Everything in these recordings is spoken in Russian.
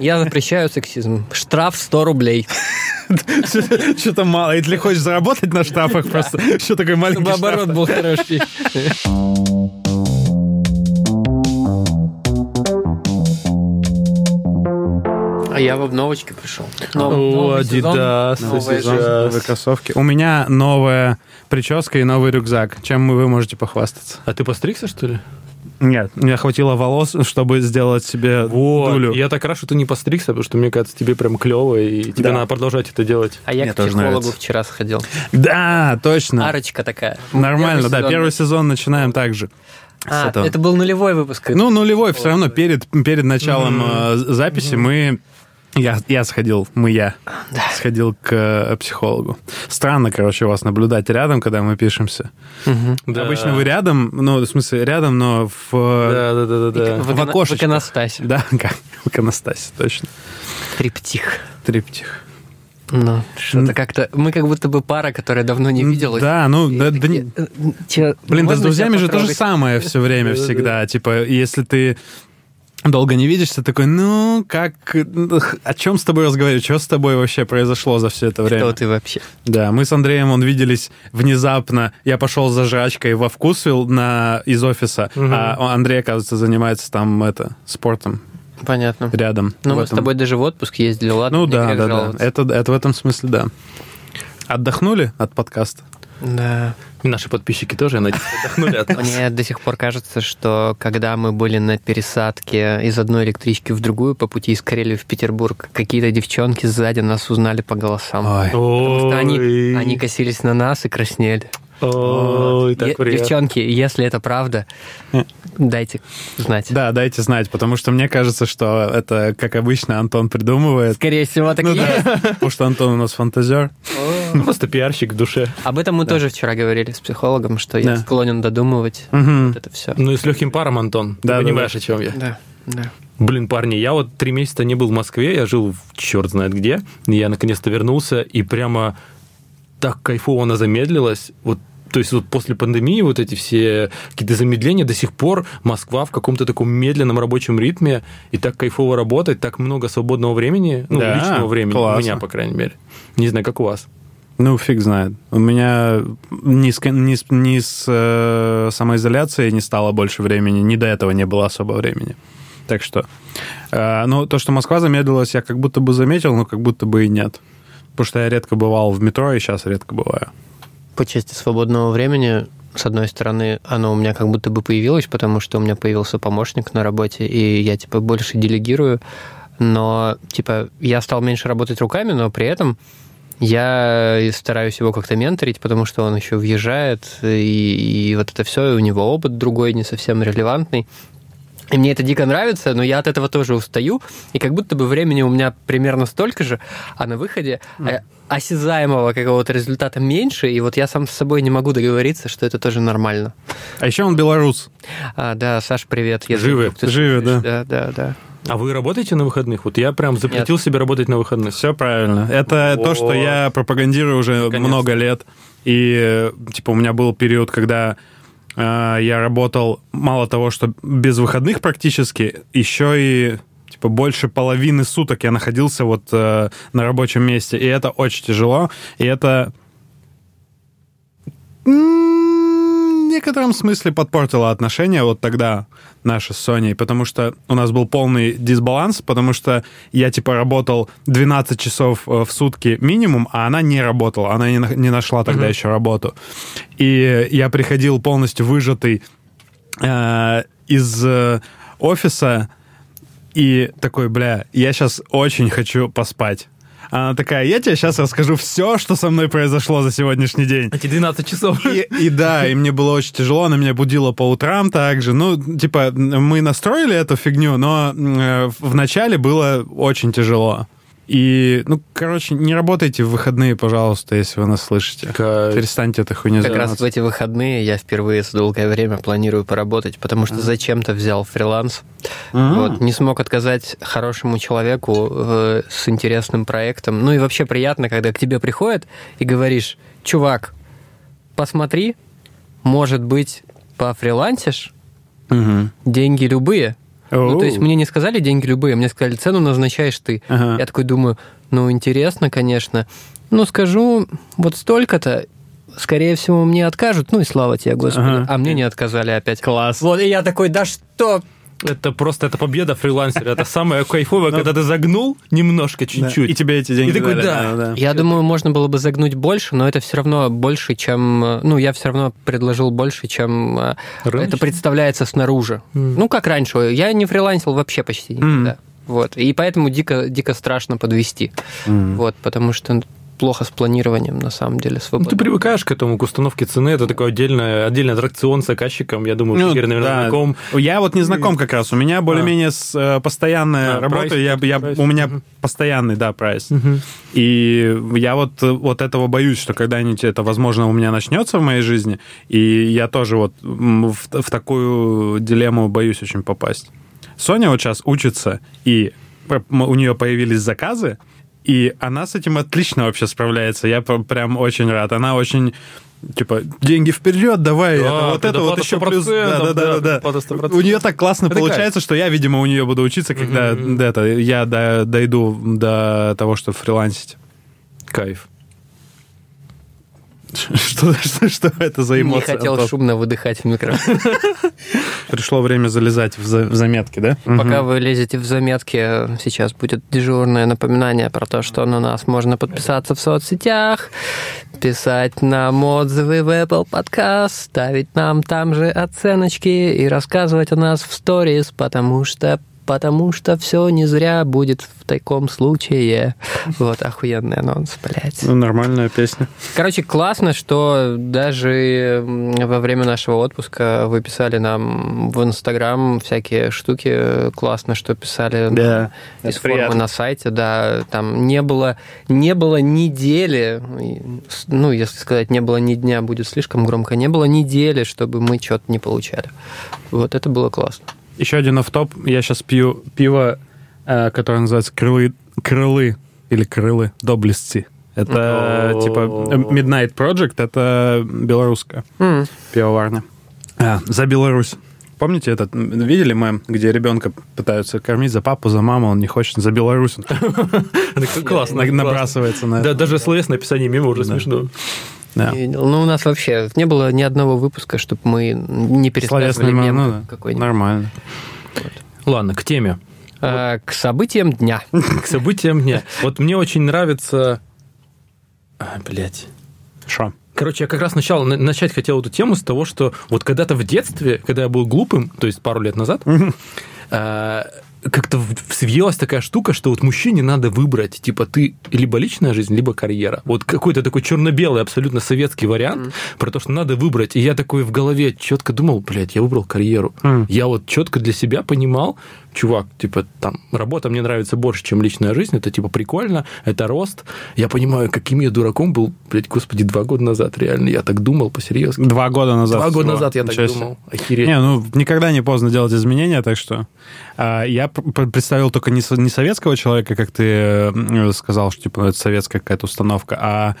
Я запрещаю сексизм. Штраф 100 рублей. Что-то мало. Если хочешь заработать на штрафах, просто что такой маленький Чтобы оборот штраф? был хороший. А я в обновочке пришел. О, Adidas. Новые кроссовки. У меня новая прическа и новый рюкзак. Чем вы можете похвастаться? А ты постригся, что ли? Нет, мне хватило волос, чтобы сделать себе Вот. дулю. Я так рад, что ты не постригся, потому что мне кажется, тебе прям клево, и тебе Да. надо продолжать это делать. А я Мне к тоже психологу нравится. вчера сходил. Да, точно. Арочка такая. Нормально, да. сезон. Первый сезон начинаем так же. А, этого. это был нулевой выпуск. Ну, нулевой, все равно перед, перед началом э, записи мы... Я, я сходил, мы я сходил к э, психологу. Странно, короче, вас наблюдать рядом, когда мы пишемся. Да. Обычно вы рядом, ну, в смысле, рядом, но в... э, Да, да, да, да, да. в, в окошечко. в иконостасе. Да, как в иконостасе, точно. Триптих. Триптих. Ну, что-то как-то... Мы как будто бы пара, которая давно не виделась. Да, ну, да, да не- э, чё, Блин, да с друзьями же то же самое все время всегда. Типа, если ты долго не видишься, такой, ну, как... О чем с тобой разговаривать? Что с тобой вообще произошло за все это время? Кто ты вообще? Да, мы с Андреем, он виделись внезапно. Я пошел за жрачкой во Вкусвилл на, из офиса, а Андрей, оказывается, занимается там это, спортом Понятно. рядом. Ну, мы с этом. тобой даже в отпуск ездили, ладно? Ну да, да, да. Это, это в этом смысле, да. Отдохнули от подкаста? Да. Наши подписчики тоже, я надеюсь, отдохнули от нас. Мне до сих пор кажется, что когда мы были на пересадке из одной электрички в другую по пути из Карелии в Петербург, какие-то девчонки сзади нас узнали по голосам. Ой. Потому что они, они косились на нас и краснели. Ой, так. Девчонки, если это правда, дайте знать. Да, дайте знать, потому что мне кажется, что это, как обычно, Антон придумывает. Скорее всего, так Ну и есть. да, потому что Антон у нас фантазер. Просто пиарщик в душе. Об этом мы тоже вчера говорили с психологом, что я склонен додумывать это все. Ну и с легким паром, Антон. Ты понимаешь, да. о чем я. Да, да. Блин, парни, я вот три месяца не был в Москве, я жил в черт знает где. И Я наконец-то вернулся, и прямо так кайфово она замедлилась. Вот то есть вот после пандемии вот эти все какие-то замедления, до сих пор Москва в каком-то таком медленном рабочем ритме, и так кайфово работать, так много свободного времени, ну, Да, личного времени, классно. у меня, по крайней мере. Не знаю, как у вас. Ну, фиг знает. У меня ни с, ни ни с, э, самоизоляцией не стало больше времени, ни до этого не было особо времени. Так что... э, ну, то, что Москва замедлилась, я как будто бы заметил, но как будто бы и нет. Потому что я редко бывал в метро, и сейчас редко бываю. По части свободного времени, с одной стороны, оно у меня как будто бы появилось, потому что у меня появился помощник на работе, и я, типа, больше делегирую, но, типа, я стал меньше работать руками, но при этом я стараюсь его как-то менторить, потому что он еще въезжает, и, и вот это все, и у него опыт другой, не совсем релевантный. И мне это дико нравится, но я от этого тоже устаю. И как будто бы времени у меня примерно столько же, а на выходе э, осязаемого какого-то результата меньше. И вот я сам с собой не могу договориться, что это тоже нормально. А еще он белорус. А, да, Саш, привет. Я Живы. Живы, слушаешь. Да, да, да. А вы работаете на выходных? Вот я прям запретил себе работать на выходных. Все правильно. Это О. то, что я пропагандирую уже Наконец-то. много лет. И, э, типа, у меня был период, когда я работал мало того, что без выходных практически, еще и типа больше половины суток я находился вот э, на рабочем месте, и это очень тяжело, и это в некотором смысле подпортило отношения вот тогда наши с Соней, потому что у нас был полный дисбаланс, потому что я, типа, работал 12 часов э, в сутки минимум, а она не работала, она не, не нашла тогда еще работу. И я приходил полностью выжатый э, из э, офиса и такой, бля, я сейчас очень хочу поспать. Она такая, я тебе сейчас расскажу все, что со мной произошло за сегодняшний день. Эти 12 часов. И, и да, и мне было очень тяжело, она меня будила по утрам также. Ну, типа, мы настроили эту фигню, но э, в начале было очень тяжело. И, ну, короче, не работайте в выходные, пожалуйста, если вы нас слышите. Кайф. Перестаньте этой хуйней Как раз заниматься. в эти выходные я впервые за долгое время планирую поработать, потому что зачем-то взял фриланс. М. Вот, не смог отказать хорошему человеку э, с интересным проектом. Ну и вообще приятно, когда к тебе приходят и говоришь, чувак, посмотри, может быть, пофрилансишь, Мгм. деньги любые. Ну, то есть мне не сказали деньги любые, мне сказали, цену назначаешь ты. Ага. Я такой думаю, ну, интересно, конечно. Ну, скажу, вот столько-то, скорее всего, мне откажут, ну и слава тебе, Господи. Ага. А мне не отказали опять. Класс. Вот, и я такой, да что? Это просто это победа фрилансера. Это самое кайфовое, когда ты загнул немножко, Ну. Чуть-чуть. И тебе эти деньги И такой, да. Я думаю, можно было бы загнуть больше, но это все равно больше, чем... Ну, я все равно предложил больше, чем э, это представляется снаружи. Ну, как раньше. Я не фрилансил вообще почти никогда. Вот. И поэтому дико, дико страшно подвести. Вот, потому что плохо с планированием, на самом деле, Ну, свобода. ты привыкаешь к этому, к установке цены. Это такой отдельный, отдельный аттракцион с заказчиком. Я думаю, Ну, Игорь, наверное, да. знаком. Я вот не знаком как раз. У меня более-менее с, э, постоянная А, работа. прайс, Я, я- прайс. у меня Мгм. постоянный, да, прайс. И я вот, э, вот этого боюсь, что когда-нибудь это, возможно, у меня начнется в моей жизни. И я тоже вот в, в такую дилемму боюсь очень попасть. Соня вот сейчас учится, и у нее появились заказы, и она с этим отлично вообще справляется. Я прям очень рад. Она очень типа деньги вперед, давай, Да, это, вот это вот еще плюс. 100%, Да, да, да, да, да. предоплата 100%. У нее так классно Это получается, что я, видимо, у нее буду учиться, когда да, это, я до- дойду до того, что фрилансить. Кайф. Что, что, что это за Не эмоции? хотел Антон? шумно выдыхать в микрофон. Пришло время залезать в, за- в заметки, да? Пока вы лезете в заметки, сейчас будет дежурное напоминание про то, что на нас можно подписаться в соцсетях, писать нам отзывы в Apple Podcast, ставить нам там же оценочки и рассказывать о нас в сторис, потому что потому что все не зря будет в таком случае. Вот охуенный анонс, блядь. Ну, нормальная песня. Короче, классно, что даже во время нашего отпуска вы писали нам в Инстаграм всякие штуки. Классно, что писали Да, из формы приятно. на сайте. Да, там не было, не было недели, ну, если сказать, не было ни дня, будет слишком громко, не было недели, чтобы мы что-то не получали. Вот это было классно. Еще один офф-топ. Я сейчас пью пиво, э, которое называется крылы, крылы или крылы доблестцы. Это О. типа э, Midnight Project, это белорусская М. пивоварня. А, за Беларусь. Помните этот, видели мем, где ребенка пытаются кормить за папу, за маму, он не хочет, за Беларусь классно. на- набрасывается на Да, это. даже словесное описание мема уже смешно. Да. И, Ну, у нас вообще не было ни одного выпуска, чтобы мы не пересказывали мем, ну да. какой-нибудь. Нормально. Ладно, к теме. А, К событиям дня. К событиям дня. Вот мне очень нравится... Блять. Шо? Короче, я как раз сначала на- начать хотел эту тему с того, что вот когда-то в детстве, когда я был глупым, то есть пару лет назад, э, как-то съелась такая штука, что вот мужчине надо выбрать, типа, ты либо личная жизнь, либо карьера. Вот какой-то такой черно-белый, абсолютно советский вариант про то, что надо выбрать. И я такой в голове четко думал, блядь, я выбрал карьеру. М. Я вот четко для себя понимал, чувак, типа, там, работа мне нравится больше, чем личная жизнь, это, типа, прикольно, это рост. Я понимаю, каким я дураком был, блядь, господи, два года назад, реально, я так думал по-серьезки. Два года назад. Два года назад я так себе. думал. Охереть. Не, ну никогда не поздно делать изменения, так что а, я пр- пр- представил только не, не советского человека, как ты э, сказал, что типа это советская какая-то установка, а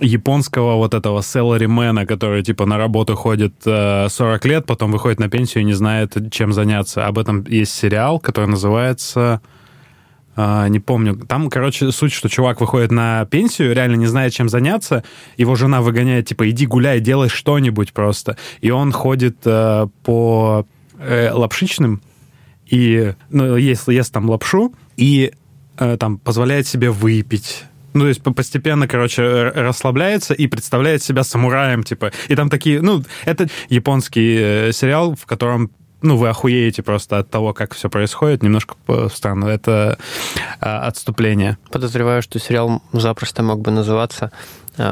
японского вот этого селларимена, который типа на работу ходит э, 40 лет, потом выходит на пенсию и не знает, чем заняться. Об этом есть сериал, который называется... а, не помню. Там, короче, суть, что чувак выходит на пенсию, реально не знает, чем заняться. Его жена выгоняет, типа, иди гуляй, делай что-нибудь просто. И он ходит э, по э, лапшичным и ну, ест, ест там лапшу и э, там позволяет себе выпить. Ну, то есть по- постепенно, короче, расслабляется и представляет себя самураем, типа. И там такие, ну, это японский э, сериал, в котором ну, вы охуеете просто от того, как все происходит. Немножко по- странно. Это а, отступление. Подозреваю, что сериал запросто мог бы называться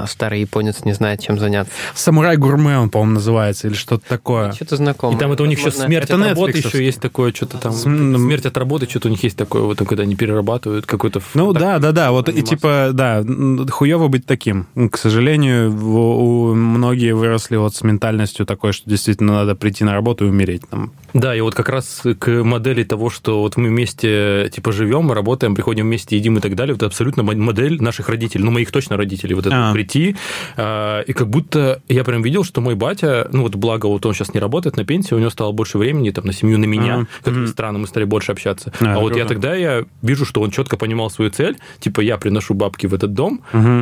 «Старый японец не знает, чем заняться». Самурай-гурме он, по-моему, называется, или что-то такое. Что-то знакомое. И там это у них Возможно, смерть Это от работы еще есть такое, что-то там. М, Смерть от работы, что-то у них есть такое, вот когда они перерабатывают какой-то... Ну да, да, да, вот и типа, да, м, хуёво быть таким. К сожалению, у многие выросли вот с ментальностью такой, что действительно надо прийти на работу и умереть там. Да, и вот как раз к модели того, что вот мы вместе типа живем, мы работаем, приходим вместе, едим и так далее. Вот это абсолютно модель наших родителей, ну, моих точно родителей, вот это А. прийти. а, И как будто я прям видел, что мой батя, ну, вот благо, вот он сейчас не работает на пенсии, у него стало больше времени там на семью, на меня. Как ни странно, мы стали больше общаться. А, А вот я тогда я вижу, что он четко понимал свою цель. Типа, я приношу бабки в этот дом,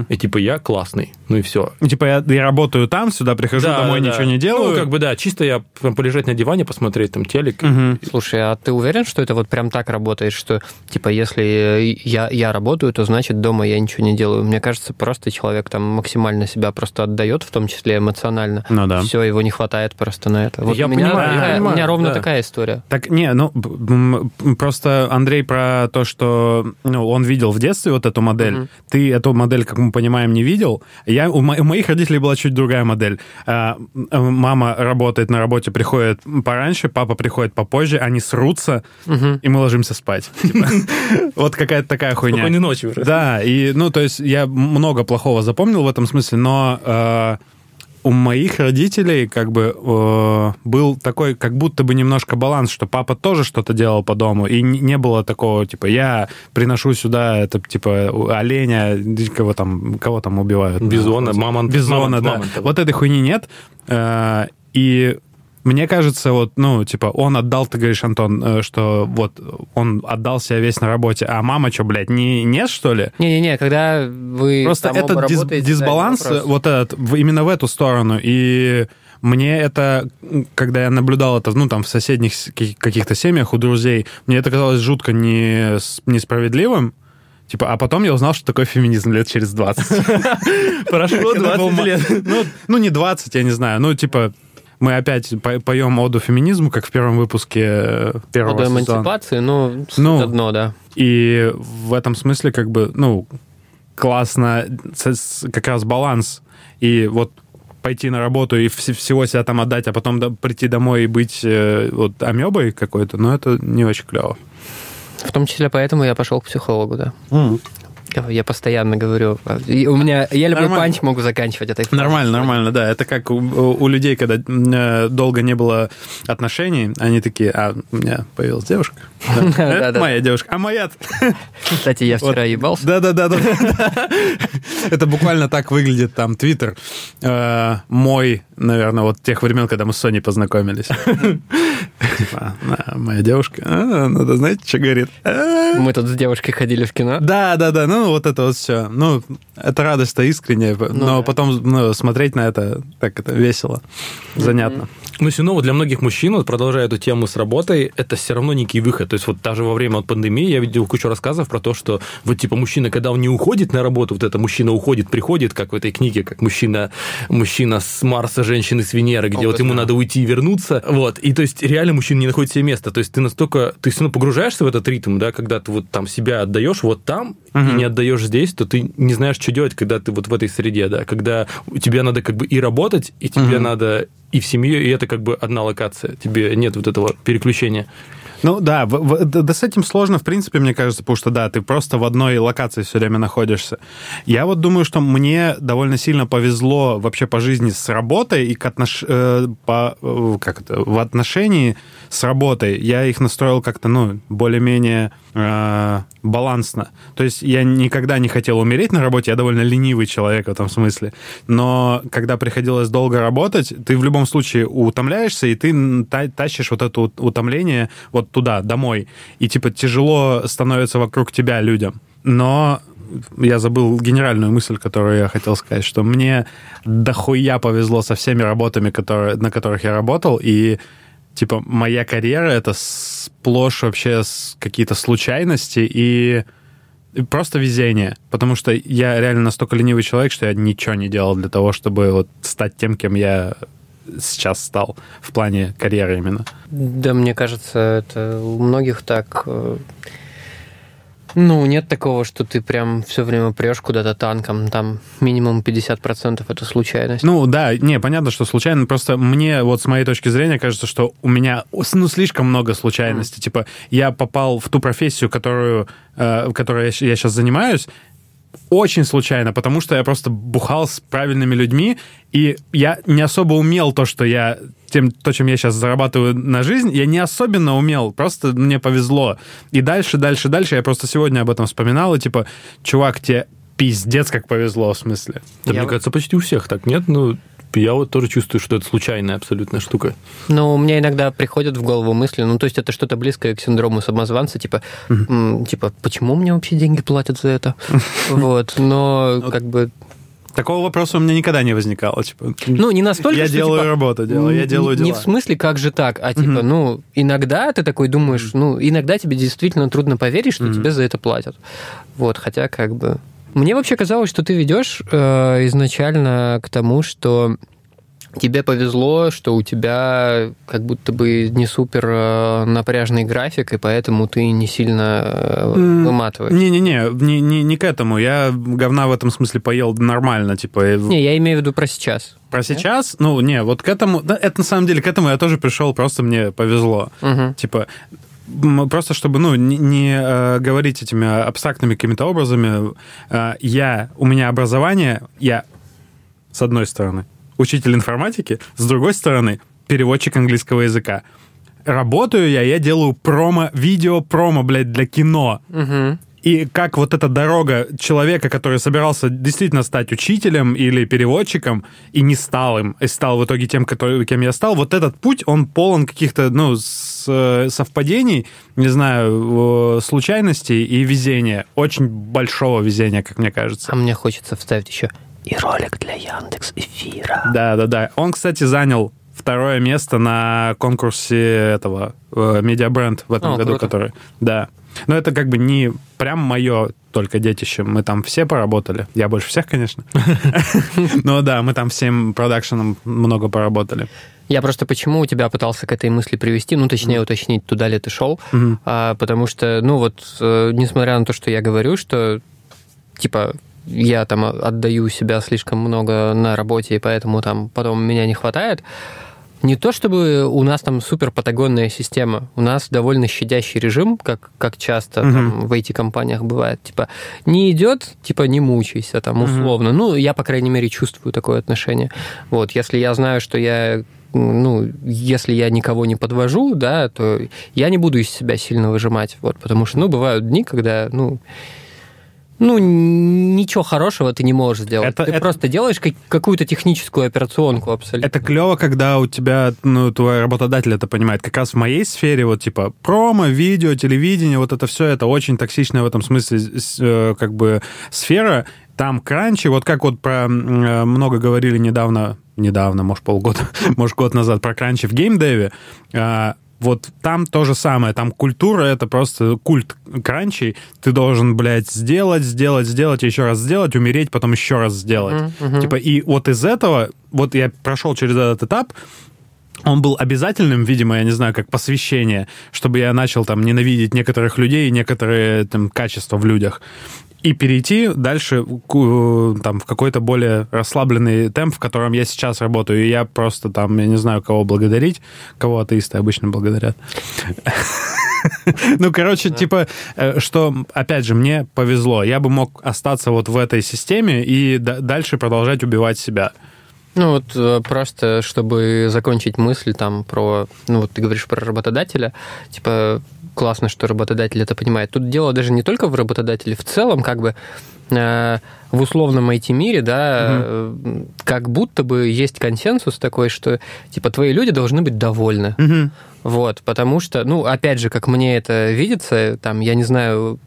и типа я классный. Ну и все. Типа я, я работаю там, сюда прихожу, домой ничего не делаю. Ну, как бы да, чисто я прям полежать на диване, посмотреть там телек. Мгм. Слушай, а ты уверен, что это вот прям так работает, что, типа, если я, я работаю, то значит дома я ничего не делаю? Мне кажется, просто человек там максимально себя просто отдает, в том числе эмоционально. Ну да. Все, его не хватает просто на это. Вот Я у меня, понимаю, я такая- понимаю, у меня ровно да. такая история. Так, не, ну, просто Андрей про то, что ну, он видел в детстве вот эту модель. Мгм. Ты эту модель, как мы понимаем, не видел. Я, у, мо- у моих родителей была чуть другая модель. А, м, мама работает на работе, приходит пораньше, папа приходит попозже, они срутся, Мгм. и мы ложимся спать. Типа, Вот какая-то такая хуйня. Спокойной ночи уже. Да, и, ну, то есть я много плохого запомнил в этом смысле, но э, у моих родителей как бы э, был такой, как будто бы немножко баланс, что папа тоже что-то делал по дому, и не было такого, типа, я приношу сюда, это, типа, оленя, кого там, кого там убивают? Бизона, мамонт. Бизона, мамонт, да. мамонта. Вот этой хуйни нет. Э, И мне кажется, вот, ну, типа, он отдал, ты говоришь, Антон, э, что вот он отдал себя весь на работе, а мама что, блядь, не, нет, что ли? Не-не-не, когда вы Просто этот дис- да, дисбаланс, не вопрос. вот этот, именно в эту сторону. И мне это, когда я наблюдал это, ну, там, в соседних каких-то семьях у друзей, мне это казалось жутко не, несправедливым. Типа, а потом я узнал, что такое феминизм лет через 20. Прошло Когда был 20 ма- лет. Ну, ну, не 20, я не знаю. Ну, типа, мы опять по- поем оду феминизму, как в первом выпуске э, первого До сезона. эмансипации, ну, Ну, одно, да. И в этом смысле, как бы, ну, классно, как раз баланс. И вот пойти на работу и вс- всего себя там отдать, а потом прийти домой и быть э, вот амебой какой-то, ну, это не очень клево. В том числе поэтому я пошел к психологу, да. Я постоянно говорю. И у меня я любой Нормально. панч могу заканчивать этой фразой. Нормально, нормально, да. Это как у, у людей, когда э, долго не было отношений, они такие, а у меня появилась девушка. Это моя девушка. А моя Кстати, я вчера ебался. Да, да, да, да. Это буквально так выглядит там Твиттер. Э, Мой, наверное, вот тех времен, когда мы с Соней познакомились. Типа, «А, Моя девушка. а, Надо, знаете, что говорит? А, Мы тут с девушкой ходили в кино. Да, да, да, ну вот это вот все. Ну, это радость-то искренняя, но да. потом ну, смотреть на это так это весело, занятно. Ну, все равно вот для многих мужчин, вот продолжая эту тему с работой, это все равно некий выход. То есть вот даже во время вот пандемии я видел кучу рассказов про то, что вот типа мужчина, когда он не уходит на работу, вот это мужчина уходит, приходит, как в этой книге, как мужчина, мужчина с Марса, женщины с Венеры, где вот ему надо уйти и вернуться. Вот. И то есть реально мужчина не находит себе места. То есть ты настолько, ты все равно погружаешься в этот ритм, да, когда ты вот там себя отдаешь вот там и не отдаешь здесь, то ты не знаешь, что делать, когда ты вот в этой среде, да, когда у тебя надо как бы и работать, и тебе надо и в семье, и это как бы одна локация. Тебе нет вот этого переключения. Ну да, в- в- да, с этим сложно, в принципе, мне кажется, потому что да, ты просто в одной локации все время находишься. Я вот думаю, что мне довольно сильно повезло вообще по жизни с работой и к отнош... э, по, э, как это, в отношении с работой. Я их настроил как-то, ну, более-менее э, балансно. То есть я никогда не хотел умереть на работе, я довольно ленивый человек в этом смысле. Но когда приходилось долго работать, ты в любом случае утомляешься, и ты та- тащишь вот это ут- утомление вот туда, домой. И типа тяжело становится вокруг тебя людям. Но я забыл генеральную мысль, которую я хотел сказать, что мне дохуя повезло со всеми работами, которые, на которых я работал, и типа моя карьера это сплошь вообще какие-то случайности и просто везение, потому что я реально настолько ленивый человек, что я ничего не делал для того, чтобы вот стать тем, кем я сейчас стал в плане карьеры именно. Да, мне кажется, это у многих так. э, Ну, нет такого, что ты прям все время прешь куда-то танком. Там минимум 50% это случайность. Ну да, не, понятно, что случайно. Просто мне вот с моей точки зрения кажется, что у меня ну, слишком много случайностей. Типа я попал в ту профессию, которую, э, которой я сейчас занимаюсь, очень случайно, потому что я просто бухал с правильными людьми, и я не особо умел то, что я тем, то, чем я сейчас зарабатываю на жизнь, я не особенно умел, просто мне повезло. И дальше, дальше, дальше, я просто сегодня об этом вспоминал, и типа, чувак, тебе пиздец как повезло, в смысле. Да, Я мне кажется, почти у всех так, нет? Ну, я вот тоже чувствую, что это случайная абсолютная штука. Ну, у меня иногда приходят в голову мысли, ну, то есть это что-то близкое к синдрому самозванца, типа, м, типа, почему мне вообще деньги платят за это? Вот, но как бы, Такого вопроса у меня никогда не возникало, типа. ну, не настолько, я что, делаю типа, работу, делаю, я делаю Не дела. в смысле, как же так, а типа, Мгм. ну, иногда ты такой думаешь, ну, иногда тебе действительно трудно поверить, что Мгм. тебе за это платят. Вот, хотя как бы... Мне вообще казалось, что ты ведешь э, изначально к тому, что тебе повезло, что у тебя как будто бы не супер э, напряжный график, и поэтому ты не сильно э, выматываешь. Не-не-не, не, не, не к этому. Я говна в этом смысле поел нормально, типа. Не, я имею в виду про сейчас. Про сейчас, ну, не, вот к этому, да, это на самом деле, к этому я тоже пришел, просто мне повезло. Мгм. Типа, просто чтобы, ну, не, не, э, говорить этими абстрактными какими-то образами, э, я, у меня образование, я, с одной стороны, учитель информатики, с другой стороны, переводчик английского языка. Работаю я, я делаю промо, видео промо, блядь, для кино. Мгм. И как вот эта дорога человека, который собирался действительно стать учителем или переводчиком, и не стал им, и стал в итоге тем, который, кем я стал, вот этот путь, он полон каких-то, ну, с- э, совпадений, не знаю, э, случайностей и везения. Очень большого везения, как мне кажется. А мне хочется вставить еще и ролик для Яндекс Эфира. Да, да, да. Он, кстати, занял второе место на конкурсе этого э, медиабренд в этом О, году, круто. который. Да. Но это как бы не прям мое только детище. Мы там все поработали. Я больше всех, конечно. Но да, мы там всем продакшеном много поработали. Я просто почему у тебя пытался к этой мысли привести, ну, точнее, уточнить, туда ли ты шел. А, потому что, ну, вот, э, несмотря на то, что я говорю, что, типа, я там отдаю себя слишком много на работе, и поэтому там потом меня не хватает, не то чтобы у нас там супер патагонная система, у нас довольно щадящий режим, как, как часто Мгм. там, в IT-компаниях бывает. Типа, не идет, типа, не мучайся, там, условно. Ну, я, по крайней мере, чувствую такое отношение. Вот, если я знаю, что я ну, если я никого не подвожу, да, то я не буду из себя сильно выжимать, вот, потому что, ну, бывают дни, когда, ну, ну, ничего хорошего ты не можешь сделать. Это- ты это- просто делаешь как- какую-то техническую операционку абсолютно. Это клево, когда у тебя, ну, твой работодатель это понимает. Как раз в моей сфере, вот, типа, промо, видео, телевидение, вот это все, это очень токсичная в этом смысле, э, как бы, сфера. Там кранчи, вот как вот про, э, много говорили недавно, недавно, может, полгода, может, год назад про кранчи в геймдеве, а, вот там то же самое, там культура это просто культ кранчей. Ты должен, блядь, сделать, сделать, сделать, еще раз сделать, умереть, потом еще раз сделать. Мгм. Типа, и вот из этого, вот я прошел через этот этап, он был обязательным, видимо, я не знаю, как посвящение, чтобы я начал там ненавидеть некоторых людей и некоторые там качества в людях. И перейти дальше к, там, в какой-то более расслабленный темп, в котором я сейчас работаю. И я просто там, я не знаю, кого благодарить, кого атеисты обычно благодарят. Ну, короче, типа, э, что, опять же, мне повезло. Я бы мог остаться вот в этой системе и дальше продолжать убивать себя. Ну вот э, просто, чтобы закончить мысль там про, ну вот ты говоришь про работодателя, типа классно, что работодатель это понимает. Тут дело даже не только в работодателе, в целом как бы э, в условном IT-мире, да, э, как будто бы есть консенсус такой, что типа твои люди должны быть довольны. Вот, потому что, ну, опять же, как мне это видится, там, я не знаю,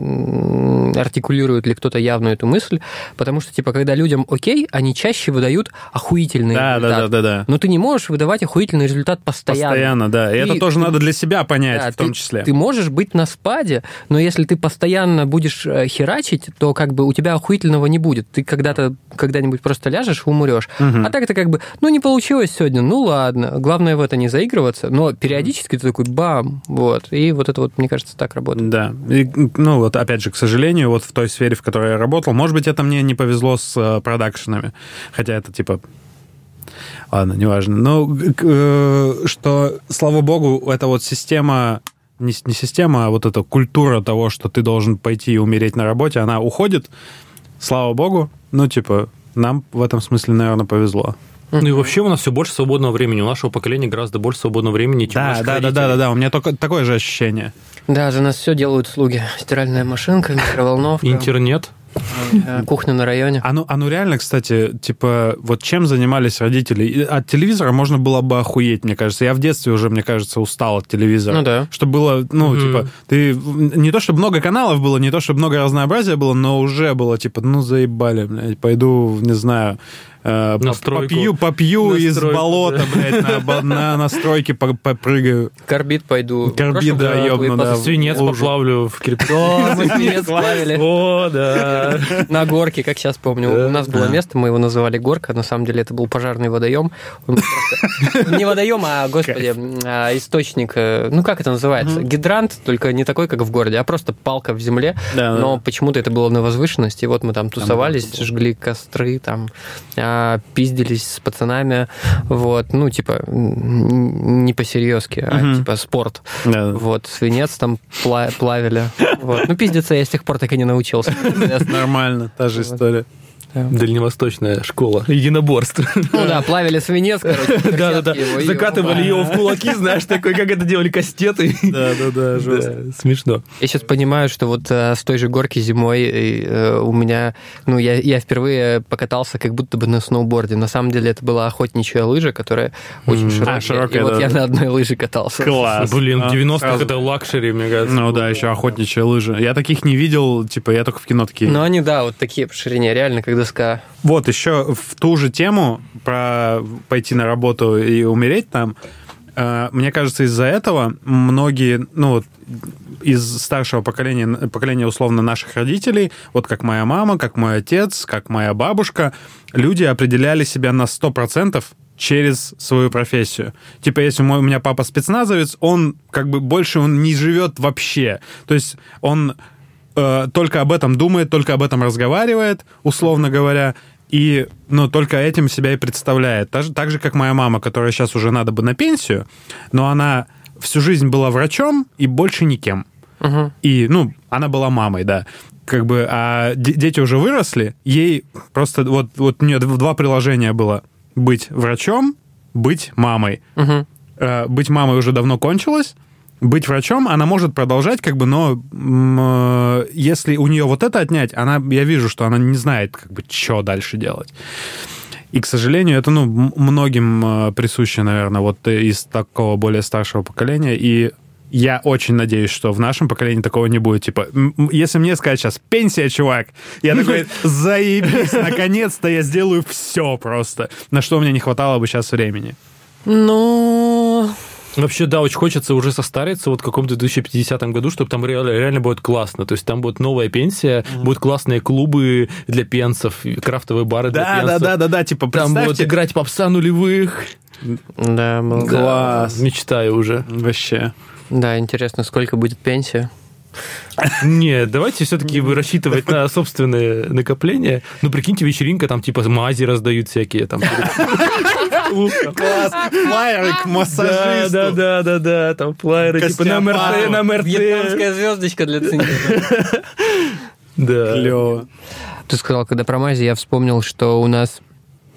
артикулирует ли кто-то явно эту мысль, потому что, типа, когда людям окей, они чаще выдают охуительный Да, да, результат. да, да, да. Но ты не можешь выдавать охуительный результат постоянно. Постоянно, да. И Ты- это тоже ты- надо для себя понять, Да, в том ты- числе. Ты можешь быть на спаде, но если ты постоянно будешь э, херачить, то как бы у тебя охуительного не будет. Ты когда-то когда-нибудь просто ляжешь и умрешь. Мгм. А так это как бы, ну не получилось сегодня, ну ладно. Главное в это не заигрываться, но периодически ты такой бам, вот. И вот это вот, мне кажется, так работает. Да. И, ну, вот опять же, к сожалению, вот в той сфере, в которой я работал, может быть, это мне не повезло с э, продакшенами. Хотя это типа. Ладно, неважно. К- э, что, слава богу, это вот система. Не, не система, а вот эта культура того, что ты должен пойти и умереть на работе, она уходит слава богу. Ну, типа, нам в этом смысле, наверное, повезло. Ну и вообще у нас все больше свободного времени. У нашего поколения гораздо больше свободного времени, чем Да, наших да, да, да, да, да, у меня только такое же ощущение. Да, за нас все делают слуги. Стиральная машинка, микроволновка, Интернет. Э, кухня на районе. А ну, а ну реально, кстати, типа, вот чем занимались родители? От телевизора можно было бы охуеть, мне кажется. Я в детстве уже, мне кажется, устал от телевизора. Ну да. Что было, ну, Мгм. типа, ты... Не то, чтобы много каналов было, не то, чтобы много разнообразия было, но уже было, типа, ну, заебали, блядь, пойду, не знаю, э, На поп- стройку. попью, попью На из болота, да. блядь, на, на, на стройке по- попрыгаю. Карбид пойду. Прошлом да, ёбну, да. Свинец поплавлю в крипту. О, мы свинец плавили. О, да. На горке, как сейчас помню. У нас было место, мы его называли горка, на самом деле это был пожарный водоем. Не водоем, а, господи, а, источник, э, ну как это называется? Гидрант, только не такой, как в городе, а просто палка в земле. Но почему-то это было на возвышенности, вот мы там тусовались, жгли костры, там а, пиздились с пацанами, вот, ну, типа, не по-серьезки, а Мгм. типа спорт. Да. Вот, свинец там пла- плавили. Вот. Ну, пиздиться я с тех пор так и не научился. Нормально, та же история. Дальневосточная школа единоборств. Ну да, плавили свинец, короче. Да-да-да. Закатывали его в кулаки, знаешь, такой, как это делали кастеты. Да, да, да, жестко. Да, Смешно. Я сейчас понимаю, что вот э, с той же горки зимой э, у меня, ну, я, я впервые покатался как будто бы на сноуборде. На самом деле это была охотничья лыжа, которая очень широкая. а, широкая, и вот да, я да. на одной лыже катался. Класс. Блин, А, в 90-х сразу. это luxury, мне кажется. Ну да, еще охотничьи лыжи. Я таких не видел, типа, я только в кино такие. Но они, да, вот такие по ширине, реально, как доска. Вот еще в ту же тему про пойти на работу и умереть там. э, Мне кажется, из-за этого многие, ну вот, из старшего поколения, поколения условно наших родителей, вот как моя мама, как мой отец, как моя бабушка, люди определяли себя на 100% через свою профессию. Типа, если мой, у меня папа спецназовец, он как бы больше он не живет вообще. То есть он э, только об этом думает, только об этом разговаривает, условно говоря, и, ну, только этим себя и представляет. Так же, так же, как моя мама, которая сейчас уже надо бы на пенсию, но она всю жизнь была врачом и больше никем. Мгм. И, ну, она была мамой, да. Как бы, а де- дети уже выросли, ей просто, вот, вот у нее два приложения было. Быть врачом, быть мамой. Э, быть мамой уже давно кончилось, быть врачом она может продолжать, как бы, но э, если у нее вот это отнять, она, я вижу, что она не знает, как бы, что дальше делать. И, к сожалению, это, ну, многим э, присуще, наверное, вот э, из такого более старшего поколения. И я очень надеюсь, что в нашем поколении такого не будет. Типа, если мне сказать сейчас «пенсия, чувак», я такой «заебись, наконец-то я сделаю все просто». На что меня не хватало бы сейчас времени. Ну, Вообще, да, очень хочется уже состариться вот в каком-то 2050 году, чтобы там реально, реально будет классно. То есть там будет новая пенсия, будут классные клубы для пенсов, крафтовые бары для Да, пенсов. да, да, да, да, типа, Там будут играть попса нулевых. да, было. Класс. Да, мечтаю уже. Вообще. Да, интересно, сколько будет пенсия? Нет, давайте все-таки рассчитывать на собственные накопления. Ну, прикиньте, вечеринка, там типа мази раздают всякие. Там, Класс. Флайеры к да, массажисту. да, да, да, да, там флайеры, типа на МРТ, на МРТ. Вьетнамская звездочка для ценителей. Да. Клево. Ты сказал, когда про мази, я вспомнил, что у нас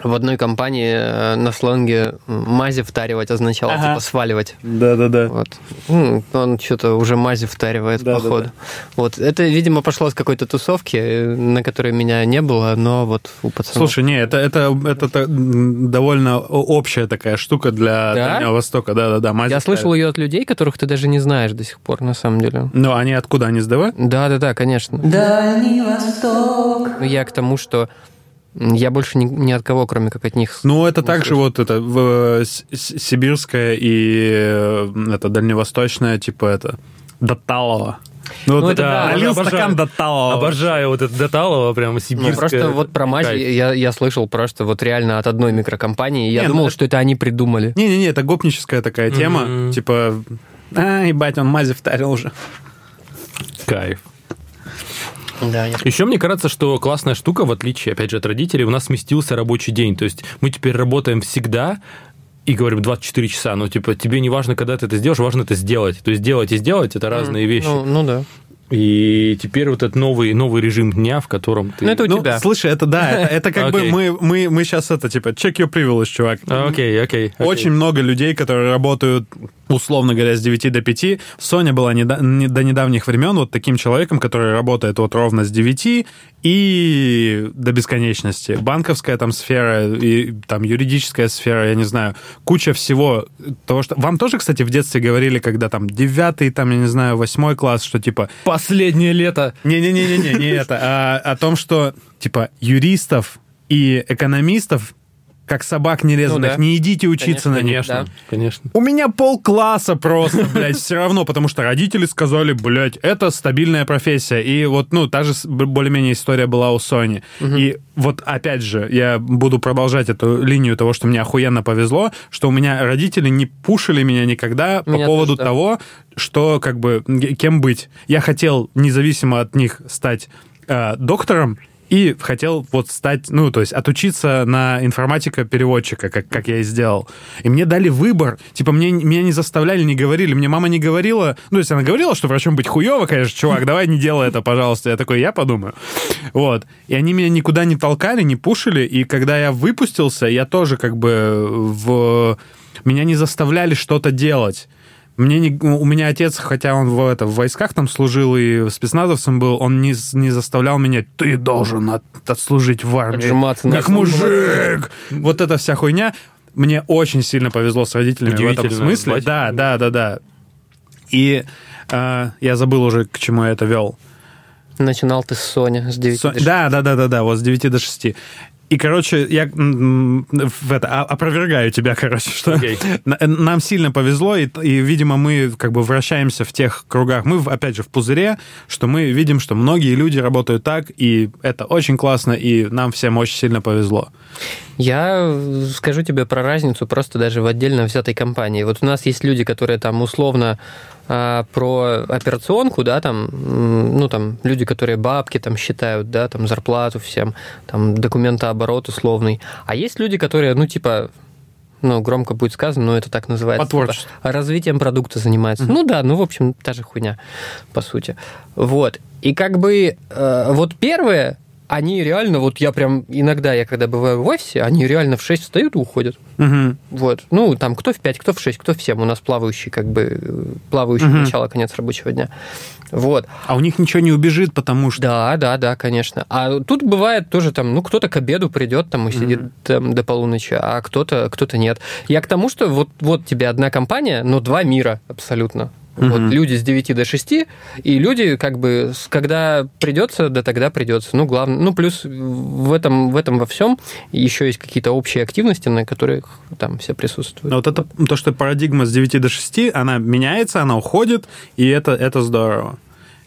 в одной компании э, на сленге мази втаривать означало Ага. типа сваливать. Да-да-да. Вот. М, Он что-то уже мази втаривает, Да, да, походу. Вот. Это, видимо, пошло с какой-то тусовки, э, на которой меня не было, но вот у пацанов... Слушай, не, это, это, это, довольно общая такая штука для Да? Дальнего Востока. Да-да-да. мази я слышал ее от людей, которых ты даже не знаешь до сих пор, на самом деле. Ну, они откуда? Они с ДВ? Да, да, да, конечно. Дальний Восток. Я к тому, что я больше ни, ни от кого, кроме как от них. Ну, это также вот это в, с- с- сибирская и э, это дальневосточная, типа это Даталова. Ну, Ну, вот это да, налил обожаю. стакан Даталова. Обожаю вот это Доталово, прямо Ну, сибирское. просто вот про мази Кайф. я, я слышал просто вот реально от одной микрокомпании. Я Не, думал, ну, что это они придумали. Не-не-не, это гопническая такая тема. Мгм. Типа, а, ебать, он мази втарил уже. Кайф. Да, я... Еще мне кажется, что классная штука, в отличие, опять же, от родителей, у нас сместился рабочий день. То есть мы теперь работаем всегда и говорим 24 часа. Ну, типа, тебе не важно, когда ты это сделаешь, важно это сделать. То есть делать и сделать – это разные вещи. Ну, ну да. И теперь вот этот новый, новый режим дня, в котором ты... Ну, это у Ну, тебя. слушай, это да, это, это как бы Окей. мы, мы, мы сейчас это, типа, check your privilege, чувак. А, Окей, окей. окей. Очень много людей, которые работают, условно говоря, с 9 до 5. Соня была неда- не- до недавних времен вот таким человеком, который работает вот ровно с 9 и до бесконечности. Банковская там сфера и там юридическая сфера, я не знаю, куча всего того, что... Вам тоже, кстати, в детстве говорили, когда там 9 там, я не знаю, 8 класс, что типа Последнее лето. не-не-не-не, не это, а о том, что, типа, юристов и экономистов, как собак нерезанных, Ну да. не идите учиться на них. Конечно, Да. конечно. У меня полкласса просто, блядь, все равно, потому что родители сказали, блядь, это стабильная профессия. И вот, ну, та же более-менее история была у Sony. И вот, опять же, я буду продолжать эту линию того, что мне охуенно повезло, что у меня родители не пушили меня никогда по поводу тоже, да. того, что, как бы, кем быть. Я хотел, независимо от них, стать э, доктором, и хотел вот стать, ну, то есть отучиться на информатика-переводчика, как, как я и сделал. И мне дали выбор. Типа, мне, меня не заставляли, не говорили. Мне мама не говорила... Ну, то есть она говорила, что врачом быть хуево, конечно, чувак, давай не делай это, пожалуйста. Я такой, я подумаю. Вот. И они меня никуда не толкали, не пушили. И когда я выпустился, я тоже как бы в... Меня не заставляли что-то делать. Мне не, у меня отец, хотя он в, это, в войсках там служил и спецназовцем был, он не, не заставлял меня, ты должен от- отслужить в армии. Отжиматься как мужик. Вот эта вся хуйня. Мне очень сильно повезло с родителями в этом смысле. батя. Да, да, да, да. И э, я забыл уже, к чему я это вел. Начинал ты с Сони, с 9 Со- до 6. Да, да, да, да, да, вот с 9 до 6. И, короче, я в это, а- опровергаю тебя, короче, что на- нам сильно повезло, и, и, видимо, мы как бы вращаемся в тех кругах. Мы, опять же, в пузыре, что мы видим, что многие люди работают так, и это очень классно, и нам всем очень сильно повезло. Я э, скажу тебе про разницу просто даже в отдельно взятой компании. Вот у нас есть люди, которые там условно а, про операционку, да, там, ну, там, люди, которые бабки там считают, да, там, зарплату всем, там, документооборот условный. А есть люди, которые, ну, типа, ну, громко будет сказано, но это так называется. По творчеству. типа, развитием продукта занимается. Ну да, ну, в общем, та же хуйня, по сути. Вот. И как бы э, вот первые, они реально, вот я прям иногда, я когда бываю в офисе, они реально в 6 встают и уходят. Мгм. Вот. Ну, там кто в 5, кто в 6, кто в 7. У нас плавающий, как бы, плавающий Мгм. начало, конец рабочего дня. Вот. А у них ничего не убежит, потому что... Да, да, да, конечно. А тут бывает тоже там, ну, кто-то к обеду придет там и сидит там до полуночи, а кто-то кто нет. Я к тому, что вот, вот тебе одна компания, но два мира абсолютно. Вот Мгм. люди с 9 до 6, и люди, как бы, когда придется, да тогда придется. Ну, главное, ну, плюс в этом, в этом во всем еще есть какие-то общие активности, на которых там все присутствуют. Но вот это то, что парадигма с 9 до 6, она меняется, она уходит, и это, это здорово.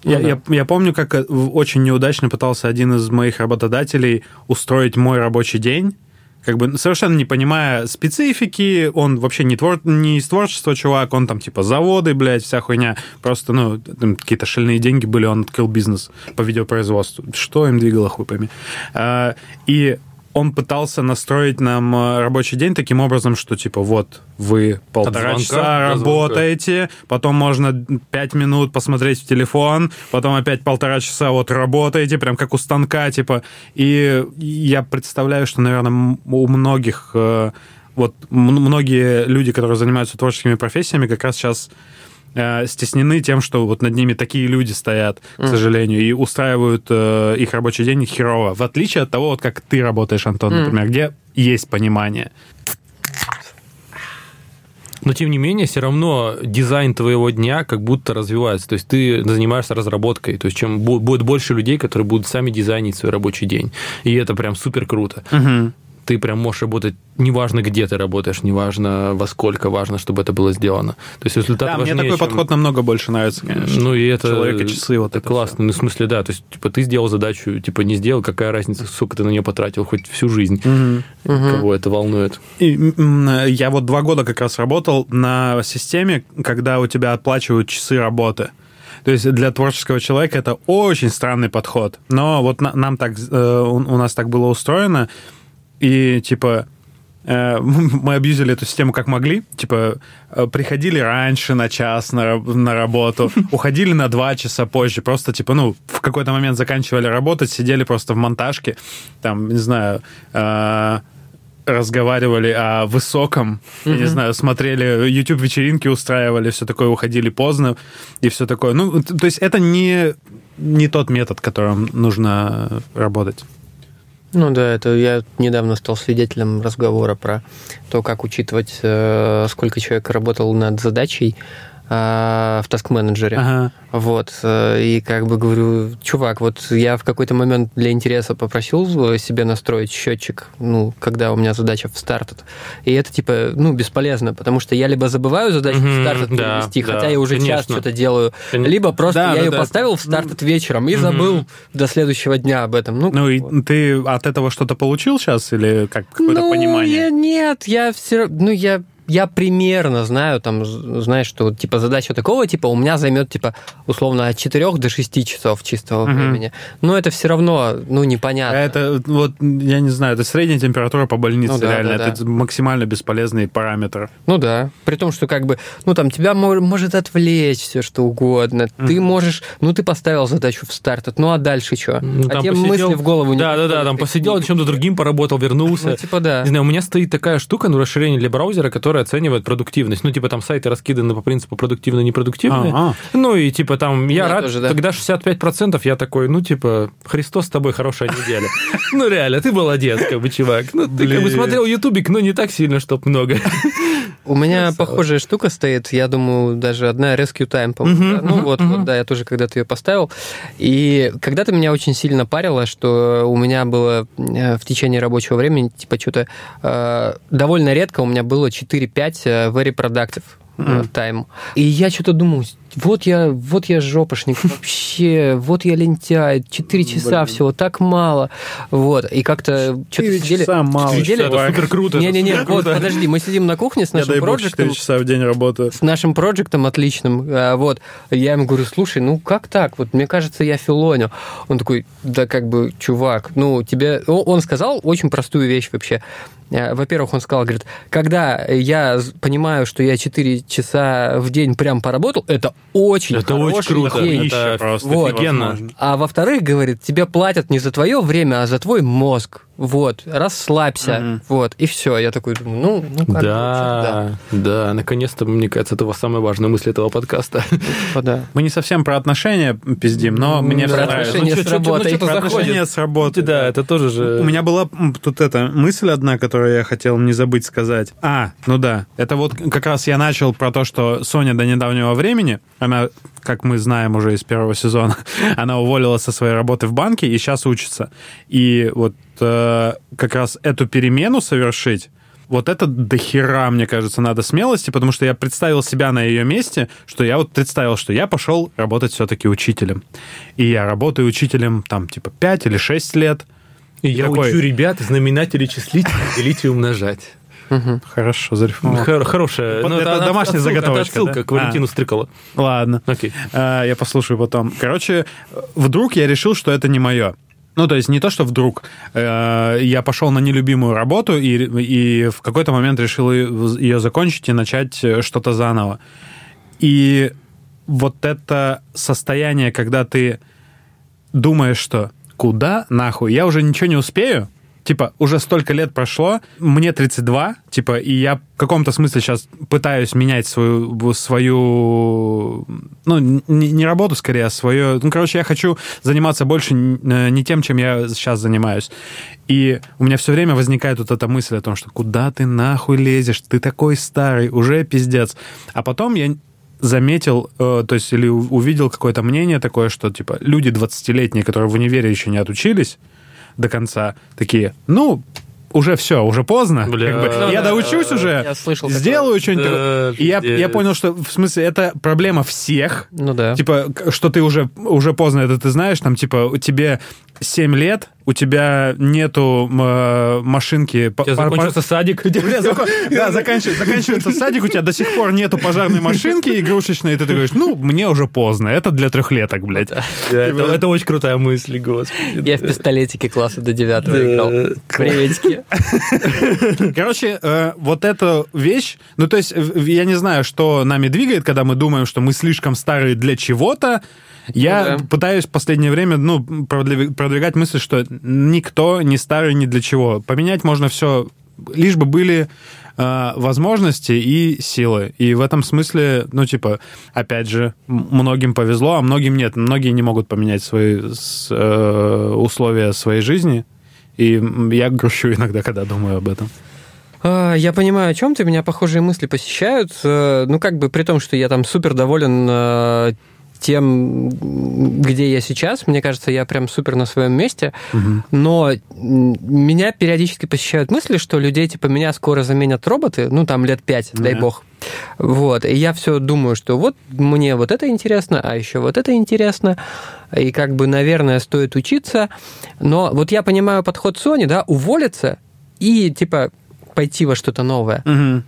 Ну я, да. я, я помню, как э, очень неудачно пытался один из моих работодателей устроить мой рабочий день, как бы совершенно не понимая специфики, он вообще не, твор... не из творчества чувак, он там типа заводы, блядь, вся хуйня, просто, ну, какие-то шальные деньги были, он открыл бизнес по видеопроизводству. Что им двигало, хуй пойми. А, И он пытался настроить нам э, рабочий день таким образом, что типа вот вы полтора звонка часа работаете, потом можно пять минут посмотреть в телефон, потом опять полтора часа вот работаете, прям как у станка, типа. И я представляю, что, наверное, у многих э, вот многие люди, которые занимаются творческими профессиями, как раз сейчас э, стеснены тем, что вот над ними такие люди стоят, к сожалению, и устраивают э, их рабочий день херово. В отличие от того, вот как ты работаешь, Антон, Мгм. например, где есть понимание. Но тем не менее, все равно дизайн твоего дня как будто развивается. То есть ты занимаешься разработкой. То есть чем бу- будет больше людей, которые будут сами дизайнить свой рабочий день. И это прям супер круто. Ты прям можешь работать, неважно где ты работаешь, неважно во сколько, важно, чтобы это было сделано. То есть результат Да, мне важнее, такой чем- подход намного больше нравится, конечно. Ну и это Человека, часы, вот это это классно. Ну, в смысле, да. То есть, типа, ты сделал задачу, типа, не сделал, какая разница, сколько ты на нее потратил, хоть всю жизнь. Мгм. Кого это волнует. И, я вот два года как раз работал на системе, когда у тебя оплачивают часы работы. То есть для творческого человека это очень странный подход. Но вот на- нам так, э, у у нас так было устроено, и типа э, мы абьюзили эту систему как могли. Типа, э, приходили раньше на час на, на работу, уходили на два часа позже. Просто, типа, ну, в какой-то момент заканчивали работать, сидели просто в монтажке, там, не знаю, э, разговаривали о высоком, я не знаю, смотрели YouTube-вечеринки, устраивали, все такое, уходили поздно и все такое. Ну, то есть это не, не тот метод, которым нужно работать. Ну да, это я недавно стал свидетелем разговора про то, как учитывать, э, сколько человек работал над задачей э, в таск-менеджере. Ага. Вот, э, и как бы говорю, чувак, вот я в какой-то момент для интереса попросил себе настроить счетчик, ну, когда у меня задача в старт, и это, типа, ну, бесполезно, потому что я либо забываю задачу в Мгм, старт да, перевести, да, хотя я уже час конечно. что-то делаю, либо просто Да, я да, ее да. поставил в старт вечером и забыл до следующего дня об этом. Ну, Ну и вот. ты от этого что-то получил сейчас или как какое-то ну, понимание? я- нет, я все ну, я я примерно знаю, там, знаешь, что вот, типа задача такого типа у меня займет типа условно от 4 до 6 часов чистого Мгм. времени. Но это все равно, ну, непонятно. Это вот, я не знаю, это средняя температура по больнице, Ну да, реально. да, это максимально бесполезный параметр. Ну да, при том, что как бы, ну там тебя мо- может отвлечь все что угодно. Ты можешь, ну ты поставил задачу в старт, ну а дальше что? Ну, а тебе посидел- мысли в голову не Да, да, да, там посидел, чем-то другим поработал, вернулся. Ну, типа да. Не знаю, у меня стоит такая штука, ну, расширение для браузера, которое оценивает продуктивность. Ну, типа там сайты раскиданы по принципу продуктивно-непродуктивно. Ага. Ну, и типа там, я меня рад, тоже, да. когда 65%, я такой, ну, типа, Христос с тобой, хорошая неделя. Ну, реально, ты молодец, как бы, чувак. Ну, ты как бы смотрел ютубик, но не так сильно, чтоб много. У меня Красава. похожая штука стоит, я думаю, даже одна Rescue Time, по-моему. Мгм, да? Ну мгм, вот, мгм. вот, да, я тоже когда-то ее поставил. И когда-то меня очень сильно парило, что у меня было э, в течение рабочего времени, типа, что-то э, довольно редко у меня было 4-5 э, very productive э, time. И я что-то думал, вот я, вот я жопошник вообще, вот я лентяй, 4 часа всего, так мало. Вот, и как-то что-то сидели... часа мало, сидели- чувак. супер круто. это Не-не-не, вот, подожди, мы сидим на кухне с Я, нашим 4 проектом, часа в день работаю. с нашим проектом отличным, а, вот, я ему говорю, слушай, ну как так, вот мне кажется, я филоню. Он такой, да как бы, чувак, ну тебе, он сказал очень простую вещь вообще. А, Во-первых, он сказал, говорит, когда я понимаю, что я 4 часа в день прям поработал, это очень Это очень хороший круто. день. Это просто вот. офигенно. А во-вторых, говорит, тебе платят не за твое время, а за твой мозг. Вот, расслабься. Мгм. Вот, и все. Я такой думаю, ну, ну как бы, Да, да, наконец-то, мне кажется, это самая важная мысль этого подкаста. типа, да. Мы не совсем про отношения пиздим, но мне Про все нравится. отношения Ну, с ну, работой. Про отношения с работой. Да, это тоже же... У меня была тут эта мысль одна, которую я хотел не забыть сказать. А, ну да, это вот как раз я начал про то, что Соня до недавнего времени, она, как мы знаем уже из первого сезона, она уволилась со своей работы в банке и сейчас учится. И вот э, как раз эту перемену совершить, вот это до хера, мне кажется, надо смелости, потому что я представил себя на ее месте, что я вот представил, что я пошел работать все-таки учителем. И я работаю учителем там типа 5 или 6 лет. И я такой- учу ребят знаменатели числить, делить и умножать. Хорошо, зарифмовал. Хор- Хорошая. Ну, это от- домашняя отсылка- заготовочка, Это отсылка да? к Валентину Стрыкало. Ладно. Окей. А, Я послушаю потом. Короче, вдруг я решил, что это не мое. Ну, то есть не то, что вдруг э, я пошел на нелюбимую работу и, и в какой-то момент решил ее закончить и начать э, что-то заново. И вот это состояние, когда ты думаешь, что куда нахуй, я уже ничего не успею, типа, уже столько лет прошло, мне 32, типа, и я в каком-то смысле сейчас пытаюсь менять свою, свою ну, не, не работу скорее, а свое... Ну, короче, я хочу заниматься больше э, не тем, чем я сейчас занимаюсь. И у меня все время возникает вот эта мысль о том, что куда ты нахуй лезешь, ты такой старый, уже пиздец. А потом я заметил, э, то есть или увидел какое-то мнение такое, что типа люди 20-летние, которые в универе еще не отучились до конца, такие, ну, уже все, уже поздно. Бля. Как бы, Ну я да, доучусь уже, я слышал такое. сделаю что-нибудь. Да. И я, я понял, что в смысле это проблема всех. Ну да. Типа, что ты уже, уже поздно это ты знаешь, там, типа, тебе 7 лет, у тебя нету э, машинки... У тебя закончился садик. Да, заканчивается, заканчивается садик, у тебя до сих пор нету пожарной машинки игрушечной, и ты говоришь, ну, мне уже поздно, это для трехлеток, блядь. Это очень крутая мысль, господи. Я в пистолетике класса до девятого играл. Приветики. Короче, э, вот эта вещь, ну, то есть, я не знаю, что нами двигает, когда мы думаем, что мы слишком старые для чего-то. Я Ну да. пытаюсь в последнее время, ну, продвиг- продвигать мысль, что никто не старый ни для чего. Поменять можно все, лишь бы были э, возможности и силы. И в этом смысле, ну, типа, опять же, многим повезло, а многим нет. Многие не могут поменять свои с- э, условия своей жизни. И я грущу иногда, когда думаю об этом. А, Я понимаю, о чем ты. Меня похожие мысли посещают. Э, Ну, как бы при том, что я там супер доволен э, тем, где я сейчас. Мне кажется, я прям супер на своем месте. Но м, меня периодически посещают мысли, что людей типа меня скоро заменят роботы, ну, там лет пять, дай Да. бог. Вот, и я все думаю, что вот мне вот это интересно, а еще вот это интересно, и как бы, наверное, стоит учиться, но вот я понимаю подход Sony, да, уволиться и, типа, пойти во что-то новое. Мгм.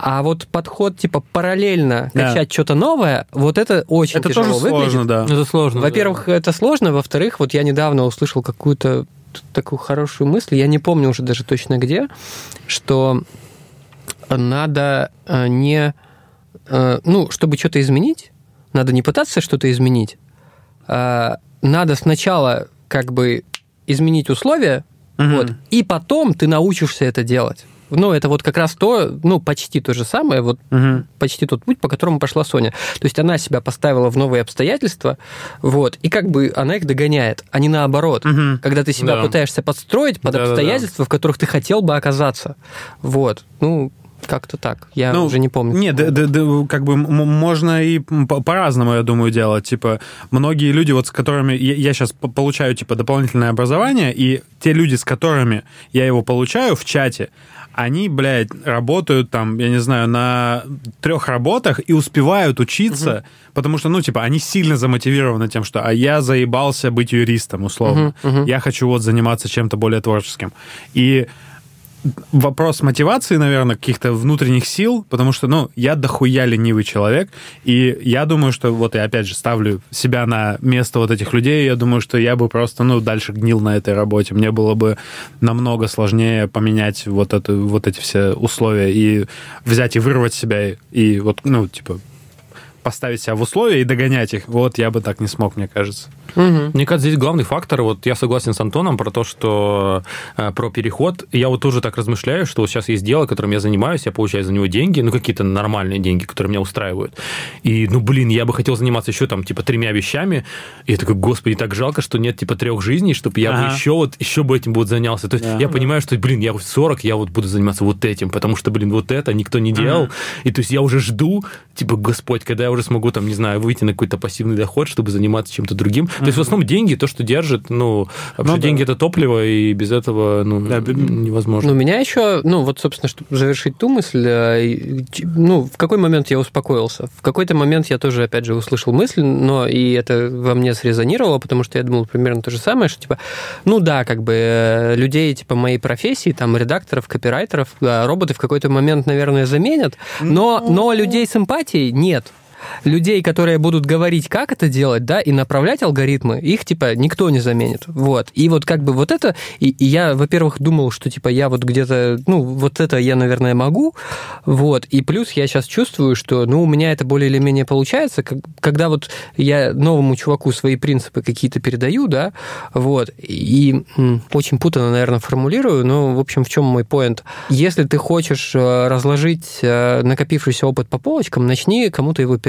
А вот подход, типа, параллельно Да. качать что-то новое, вот это очень Это тяжело тоже выглядит. сложно, да. Это сложно. Во-первых, это сложно. Во-вторых, вот я недавно услышал какую-то такую хорошую мысль, я не помню уже даже точно где, что надо э, не... э, Ну, чтобы что-то изменить, надо не пытаться что-то изменить, а надо сначала как бы изменить условия, Мгм. вот, и потом ты научишься это делать. Ну, это вот как раз то, ну, почти то же самое, вот Мгм. почти тот путь, по которому пошла Соня. То есть она себя поставила в новые обстоятельства, вот, и как бы она их догоняет, а не наоборот. Мгм. Когда ты себя Да. пытаешься подстроить под Да-да-да. обстоятельства, в которых ты хотел бы оказаться. Вот. Ну, как-то так. Я Ну, уже не помню. Нет, да- да- да, как бы можно и по- по-разному, я думаю, делать. Типа, многие люди, вот с которыми я, сейчас получаю, типа, дополнительное образование, и те люди, с которыми я его получаю в чате, они, блядь, работают там, я не знаю, на трех работах и успевают учиться, потому что, ну, типа, они сильно замотивированы тем, что а я заебался быть юристом, условно. Мгм, мгм. Я хочу вот заниматься чем-то более творческим. И вопрос мотивации, наверное, каких-то внутренних сил, потому что, ну, я дохуя ленивый человек, и я думаю, что, вот я опять же ставлю себя на место вот этих людей, я думаю, что я бы просто, ну, дальше гнил на этой работе. Мне было бы намного сложнее поменять вот, это, вот эти все условия и взять и вырвать себя, и, вот, ну, типа, поставить себя в условия и догонять их. Вот я бы так не смог, мне кажется. Мгм. Мне кажется, здесь главный фактор, вот я согласен с Антоном про то, что э, про переход. Я вот тоже так размышляю, что вот сейчас есть дело, которым я занимаюсь, я получаю за него деньги, ну какие-то нормальные деньги, которые меня устраивают. И, ну блин, я бы хотел заниматься еще там типа тремя вещами. И я такой, господи, так жалко, что нет типа трех жизней, чтобы я Ага. бы еще вот еще бы этим вот занялся. То есть Да. я понимаю, что, блин, я в 40, я вот буду заниматься вот этим, потому что, блин, вот это никто не делал. И то есть я уже жду, типа, господь, когда я уже смогу там, не знаю, выйти на какой-то пассивный доход, чтобы заниматься чем-то другим. То есть в основном деньги, то, что держит, ну, вообще Ну да. деньги это топливо, и без этого, ну, Да, невозможно. Ну, меня еще, ну, вот, собственно, чтобы завершить ту мысль, э, ну, в какой момент я успокоился? В какой-то момент я тоже, опять же, услышал мысль, но и это во мне срезонировало, потому что я думал примерно то же самое, что, типа, ну да, как бы э, людей, типа, моей профессии, там, редакторов, копирайтеров, да, роботы в какой-то момент, наверное, заменят, но, но людей с эмпатией нет. Людей, которые будут говорить, как это делать, да, и направлять алгоритмы, их, типа, никто не заменит. Вот. И вот как бы вот это, и, и я, во-первых, думал, что, типа, я вот где-то, ну, вот это я, наверное, могу, вот. И плюс я сейчас чувствую, что, ну, у меня это более или менее получается, как, когда вот я новому чуваку свои принципы какие-то передаю, да, вот, и очень путано, наверное, формулирую, но, в общем, в чем мой поинт? Если ты хочешь э, разложить э, накопившийся опыт по полочкам, начни кому-то его передавать.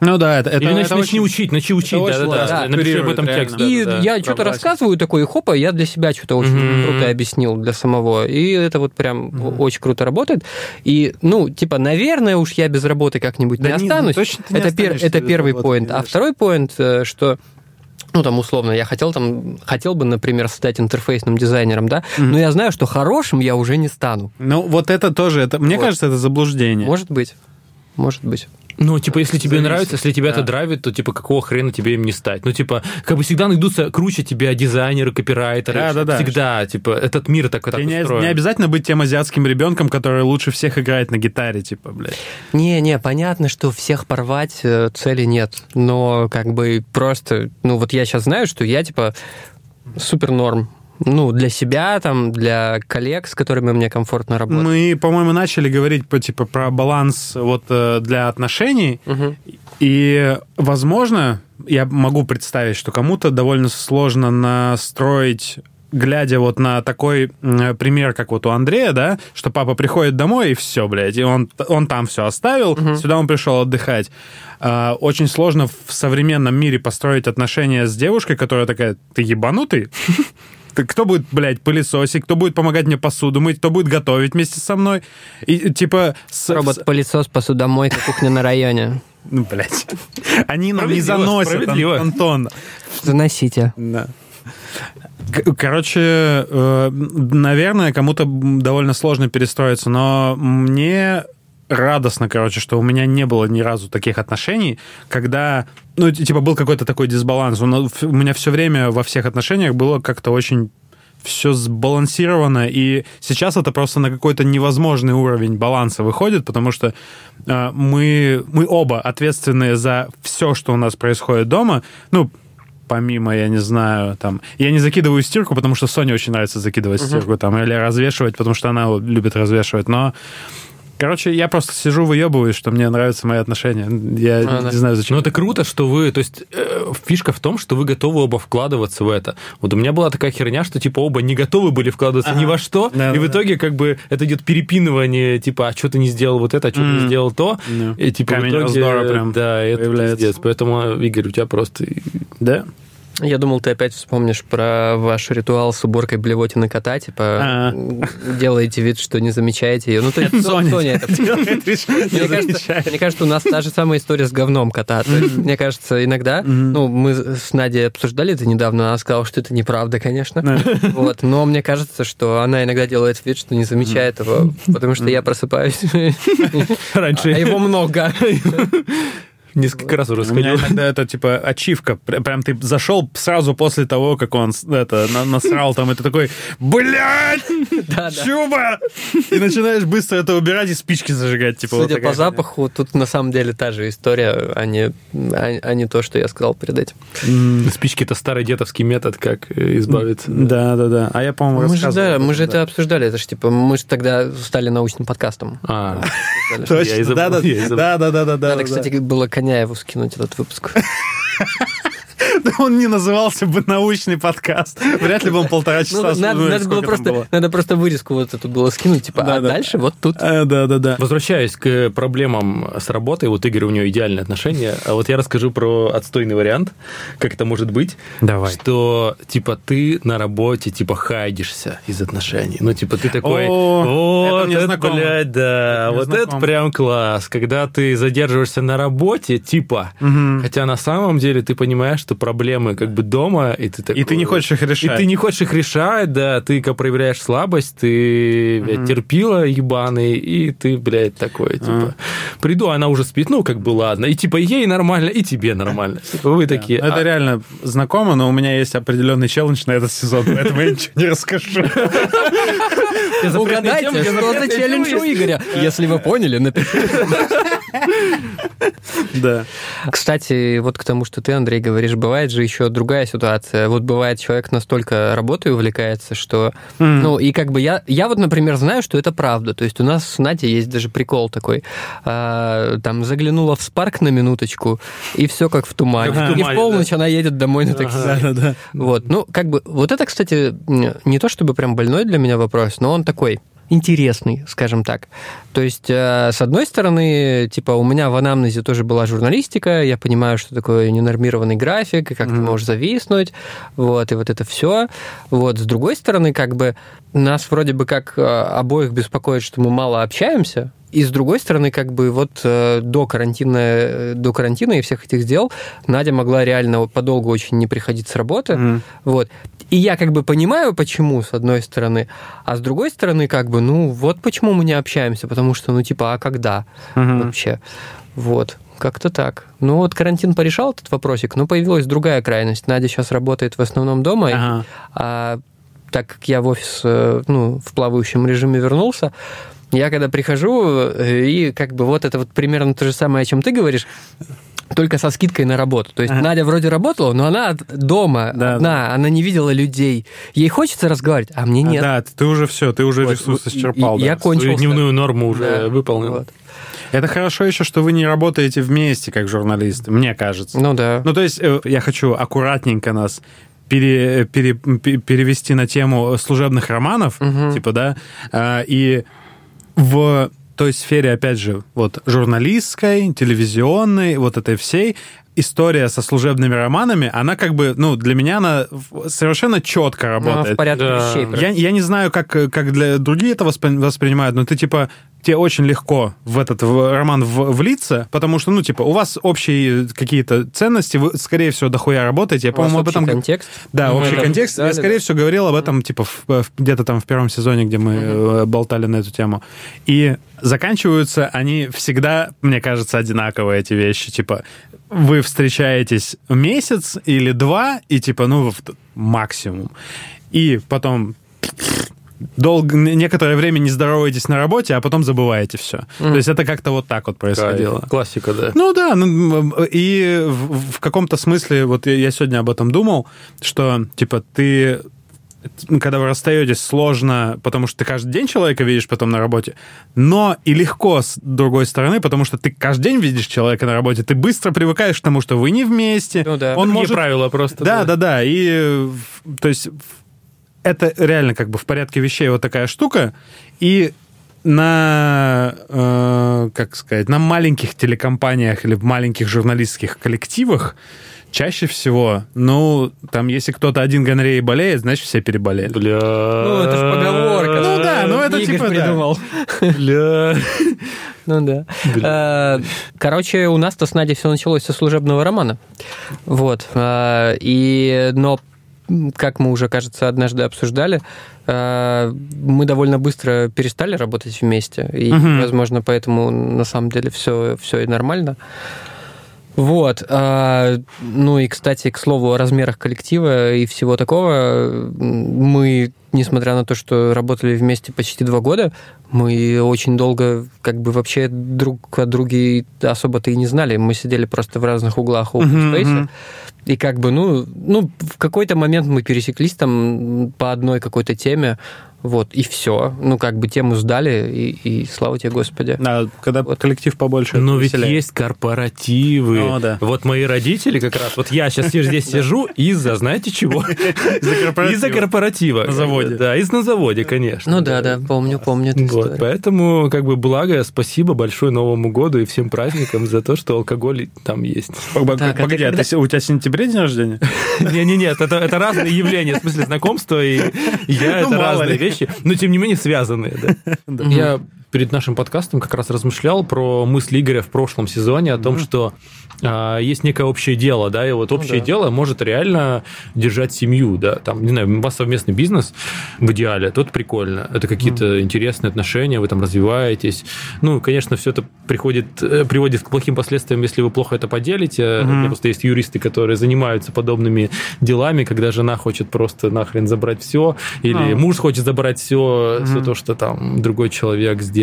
Ну да, это, это, Или это начни очень- учить, начни учить, да-да-да. Напиши об этом текст. И да-да-да. я что-то согласен. рассказываю такой, и хопа, я для себя что-то очень Мгм. круто объяснил для самого. И это вот прям очень круто работает. И, ну, типа, наверное, уж я без работы как-нибудь Да не не, останусь. точно ты не это, пер- это первый поинт. А второй поинт, э, что ну, там, условно, я хотел там, хотел бы, например, стать интерфейсным дизайнером, да, но я знаю, что хорошим я уже не стану. Ну вот это тоже, это, мне Вот. кажется, это заблуждение. Может быть. Может быть. Ну, типа, если тебе Зависит, нравится, если тебя это да. драйвит, то, типа, какого хрена тебе им не стать? Ну, типа, как бы всегда найдутся круче тебя дизайнеры, копирайтеры. Да-да-да. Всегда, типа, этот мир так, так не, устроен. не обязательно быть тем азиатским ребенком, который лучше всех играет на гитаре, типа, блядь. Не-не, понятно, что всех порвать э, цели нет, но как бы просто, ну вот я сейчас знаю, что я типа супер норм. Ну, для себя, там, для коллег, с которыми мне комфортно работать. Мы, по-моему, начали говорить по, типа, про баланс вот э, для отношений, Мгм. и, возможно, я могу представить, что кому-то довольно сложно настроить глядя вот на такой пример, как вот у Андрея, да, что папа приходит домой и все, блядь, и он, он там все оставил, сюда он пришел отдыхать. А, очень сложно в современном мире построить отношения с девушкой, которая такая, ты ебанутый? Кто будет, блядь, пылесосить, кто будет помогать мне посуду мыть, кто будет готовить вместе со мной? И, типа... с- Робот-пылесос, посудомойка, кухня на районе. Ну, блядь. Они нам не заносят, Антон. Заносите. Да. Короче, э, наверное, кому-то довольно сложно перестроиться, но мне радостно, короче, что у меня не было ни разу таких отношений, когда, ну, типа, был какой-то такой дисбаланс. У меня все время во всех отношениях было как-то очень все сбалансировано, и сейчас это просто на какой-то невозможный уровень баланса выходит, потому что э, мы, мы оба ответственны за все, что у нас происходит дома. Ну, помимо, я не знаю, там... Я не закидываю стирку, потому что Соне очень нравится закидывать стирку, там, или развешивать, потому что она любит развешивать, но... Короче, я просто сижу, выебываюсь, что мне нравятся мои отношения. Я А, да. не знаю, зачем. Ну, это круто, что вы, то есть, э, фишка в том, что вы готовы оба вкладываться в это. Вот у меня была такая херня, что, типа, оба не готовы были вкладываться ни во что, Да, и в да, итоге, как бы, это идет перепинывание, типа, а что ты не сделал вот это, а что ты не сделал то, Да. и, типа, Камень в итоге, прям да, это появляется. пиздец. Поэтому, Игорь, у тебя просто... Да? Я думал, ты опять вспомнишь про ваш ритуал с уборкой блевотины кота, типа А. делаете вид, что не замечаете ее. Ну, то есть Соня это делает Мне кажется, у нас та же самая история с говном кота. Мне кажется, иногда, ну, мы с Надей обсуждали это недавно, она сказала, что это неправда, конечно. Вот, но мне кажется, что она иногда делает вид, что не замечает его, потому что я просыпаюсь, Раньше а его много. Несколько раз уже У меня сходил. иногда это типа ачивка. Пр- Прям ты зашел сразу после того, как он это на- насрал там, ты такой, блядь, чуба! И начинаешь быстро это убирать и спички зажигать. Типа, Судя по запаху, тут на самом деле та же история, а не, а, а не то, что я сказал перед этим. Спички – это старый дедовский метод, как э, избавиться. Да, да, да. А я, по-моему, Мы же, да, мы же это обсуждали, это же типа, мы же тогда стали научным подкастом. А, Точно, да, да, да, да, да, да. кстати, было Коняеву скинуть этот выпуск. Да Он не назывался бы научный подкаст. Вряд ли бы он полтора Ну, часа надо, слушал, надо было просто, надо просто вырезку вот эту было скинуть, типа, Да, а да. дальше вот тут. А, Да, да, да. Возвращаясь к проблемам с работой, вот Игорь, у него идеальные отношения, а вот я расскажу про отстойный вариант, как это может быть. Давай. Что, типа, ты на работе, типа, хайдишься из отношений. Ну, типа, ты такой, О, вот, это знакомо. блядь, да, Это вот это прям класс. Когда ты задерживаешься на работе, типа, хотя на самом деле ты понимаешь, что проблемы как бы дома, и ты такой... И ты не хочешь их И решать. ты не хочешь их решать, да, ты как проявляешь слабость, ты блядь, терпила ебаный, и ты, блядь, такой, типа, приду, она уже спит, ну, как бы ладно, и типа ей нормально, и тебе нормально. Типа, вы такие... Это «А, реально знакомо, но у меня есть определенный челлендж на этот сезон, поэтому я ничего не расскажу. Угадайте, что за челлендж у Игоря. Если вы поняли, напишите. Да. Кстати, вот к тому, что ты, Андрей, говоришь, бывает же еще другая ситуация. Вот бывает, человек настолько работой увлекается, что... Ну, и как бы я... Я вот, например, знаю, что это правда. То есть у нас с Натей есть даже прикол такой. А, там заглянула в Спарк на минуточку, и все как в тумане. Как в И в полночь она едет домой на такси. Да, да, да. Вот, ну, как бы, вот это, кстати, не то чтобы прям больной для меня вопрос, но он такой интересный, скажем так. То есть, э, с одной стороны, типа, у меня в анамнезе тоже была журналистика, я понимаю, что такое ненормированный график, и как ты можешь зависнуть, вот, и вот это все. Вот, с другой стороны, как бы, нас вроде бы как э, обоих беспокоит, что мы мало общаемся, и с другой стороны, как бы вот э, до карантина, до карантина и всех этих дел Надя могла реально подолгу очень не приходить с работы. Мгм. Вот. И я как бы понимаю, почему, с одной стороны, а с другой стороны, как бы, ну, вот почему мы не общаемся, потому что, ну, типа, а когда Мгм. вообще? Вот, как-то так. Ну вот карантин порешал этот вопросик, но появилась другая крайность. Надя сейчас работает в основном дома, Ага. а так как я в офис э, ну, в плавающем режиме вернулся, я когда прихожу, э, и как бы вот это вот примерно то же самое, о чем ты говоришь, только со скидкой на работу. То есть Ага. Надя вроде работала, но она дома Да, одна, она не видела людей. Ей хочется разговаривать, а мне нет. Да, ты уже все, ты уже Вот, ресурс исчерпал. и да. я кончил. Свою дневную норму уже Да, выполнил. вот. Это хорошо еще, что вы не работаете вместе, как журналисты, мне кажется. Ну да. Ну, то есть, э, я хочу аккуратненько нас пере- пере- пе- перевести на тему служебных романов, Мгм. типа, да, а, и в той сфере, опять же, вот журналистской, телевизионной, вот этой всей, история со служебными романами, она как бы, ну, для меня она совершенно четко работает. в порядке Да. вещей. Я, я не знаю, как, как для другие это воспри- воспринимают, но ты, типа, тебе очень легко в этот в роман в- влиться, потому что, ну, типа, у вас общие какие-то ценности, вы, скорее всего, дохуя работаете. Я, по-моему, об этом... контекст. Да, Ну, общий контекст. да, я, скорее да. всего, говорил об этом, типа, в- в- где-то там в первом сезоне, где мы э, болтали на эту тему. И заканчиваются они всегда, мне кажется, одинаковые, эти вещи. Типа, вы встречаетесь месяц или два, и, типа, ну, максимум. И потом долго, некоторое время не здороваетесь на работе, а потом забываете все. То есть это как-то вот так вот происходило. Кайф. Классика, да. Ну да, ну, и в, в каком-то смысле, вот я- сегодня об этом думал, что, типа, ты когда вы расстаетесь, сложно, потому что ты каждый день человека видишь потом на работе, но и легко с другой стороны, потому что ты каждый день видишь человека на работе, ты быстро привыкаешь к тому, что вы не вместе. Ну да. Он Другие может правила просто. да, да, да. И э, то есть это реально как бы в порядке вещей вот такая штука. И на, э, как сказать, на маленьких телекомпаниях или в маленьких журналистских коллективах чаще всего, ну, там, если кто-то один гонореей болеет, значит, все переболели. Бля. Ну, это ж поговорка. Ну да, ну это Игорь типа, да. придумал. Бля. Ну да. Э, Короче, у нас-то с Надей все началось со служебного романа. Вот. Э, И, но, как мы уже, кажется, однажды обсуждали, э, мы довольно быстро перестали работать вместе. И, Мгм. возможно, поэтому на самом деле все, все и нормально. Вот. а, Ну и, кстати, к слову о размерах коллектива и всего такого, мы, несмотря на то, что работали вместе почти два года, мы очень долго как бы вообще друг о друге особо-то и не знали. Мы сидели просто в разных углах open space. мгм. И как бы, ну, ну, в какой-то момент мы пересеклись там по одной какой-то теме, вот, и все. Ну, как бы тему сдали, и, и слава тебе, Господи. Да, когда Вот. коллектив побольше. Но это ведь веселее. есть корпоративы. Ну, да. Вот мои родители как раз. Вот я сейчас здесь сижу из-за, знаете чего? Из-за корпоратива. Из-за корпоратива. Заводе. Да, из на заводе, конечно. Ну да, да, помню, помню эту Вот, историю. поэтому, как бы, благо, спасибо большое Новому году и всем праздникам за то, что алкоголь там есть. Так, а Погоди, а когда- ты с- у тебя в сентябре день рождения? Не-не-не, это, это разные явления, в смысле знакомства и я, Ну, это разные вещи, но тем не менее связанные. да. Я перед нашим подкастом как раз размышлял про мысли Игоря в прошлом сезоне о том, что а, есть некое общее дело, да, и вот общее да. дело может реально держать семью, да, там, не знаю, у вас совместный бизнес в идеале, тут прикольно, это какие-то интересные отношения, вы там развиваетесь, ну, конечно, все это приходит, э, приводит к плохим последствиям, если вы плохо это поделите, у меня просто есть юристы, которые занимаются подобными делами, когда жена хочет просто нахрен забрать все, или А. муж хочет забрать все, все то, что там другой человек сделал.